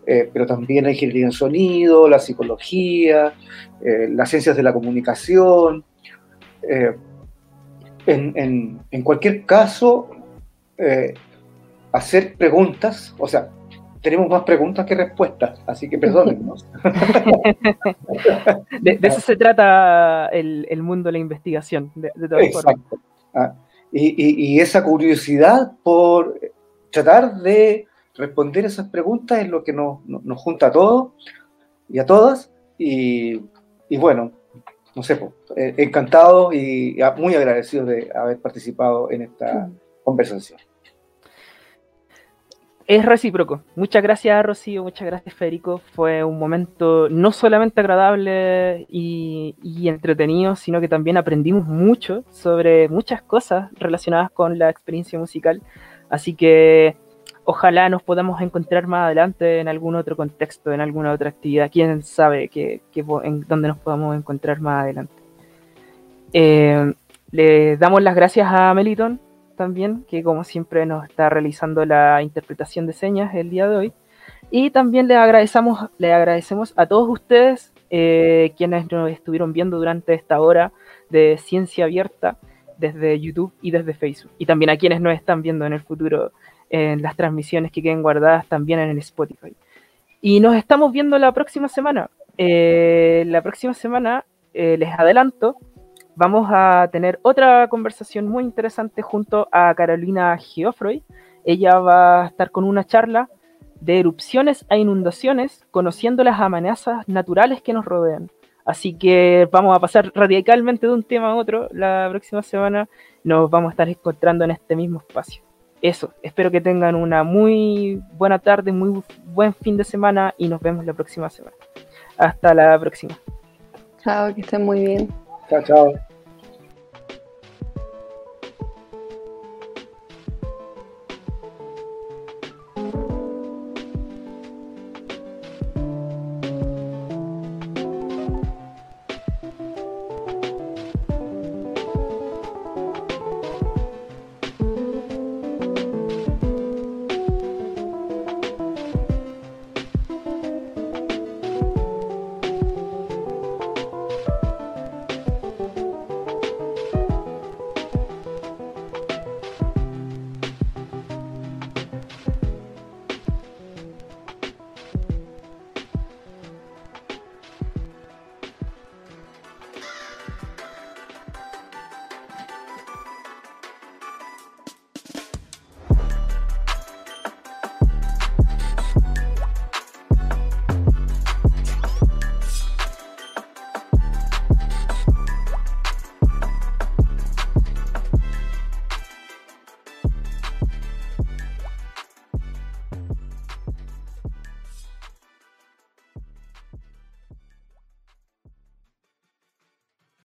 eh, pero también la ingeniería en sonido, la psicología, las ciencias de la comunicación. Eh, en, cualquier caso, hacer preguntas, o sea, tenemos más preguntas que respuestas, así que perdónennos. [LAUGHS] [LAUGHS] de, eso se trata el, mundo de la investigación, de, todas Exacto. Ah, y, y, esa curiosidad por tratar de responder esas preguntas es lo que nos, junta a todos y a todas. Y, bueno, no sé, eh, encantados y muy agradecidos de haber participado en esta conversación. Es recíproco. Muchas gracias, Rocío. Muchas gracias, Federico. Fue un momento no solamente agradable y, y, entretenido, sino que también aprendimos mucho sobre muchas cosas relacionadas con la experiencia musical. Así que ojalá nos podamos encontrar más adelante en algún otro contexto, en alguna otra actividad. Quién sabe que, dónde nos podamos encontrar más adelante. Eh, le damos las gracias a Meliton también, que como siempre nos está realizando la interpretación de señas el día de hoy. Y también le agradecemos, le agradecemos a todos ustedes eh, quienes nos estuvieron viendo durante esta hora de ciencia abierta desde YouTube y desde Facebook. Y también a quienes nos están viendo en el futuro en las transmisiones que queden guardadas también en el Spotify. Y nos estamos viendo la próxima semana. Eh, la próxima semana, eh, les adelanto, vamos a tener otra conversación muy interesante junto a Carolina Geoffroy. Ella va a estar con una charla de erupciones a inundaciones, conociendo las amenazas naturales que nos rodean. Así que vamos a pasar radicalmente de un tema a otro la próxima semana. Nos vamos a estar encontrando en este mismo espacio eso, espero que tengan una muy buena tarde, muy buen fin de semana y nos vemos la próxima semana. Hasta la próxima. Chao, que estén muy bien. Chao, chao.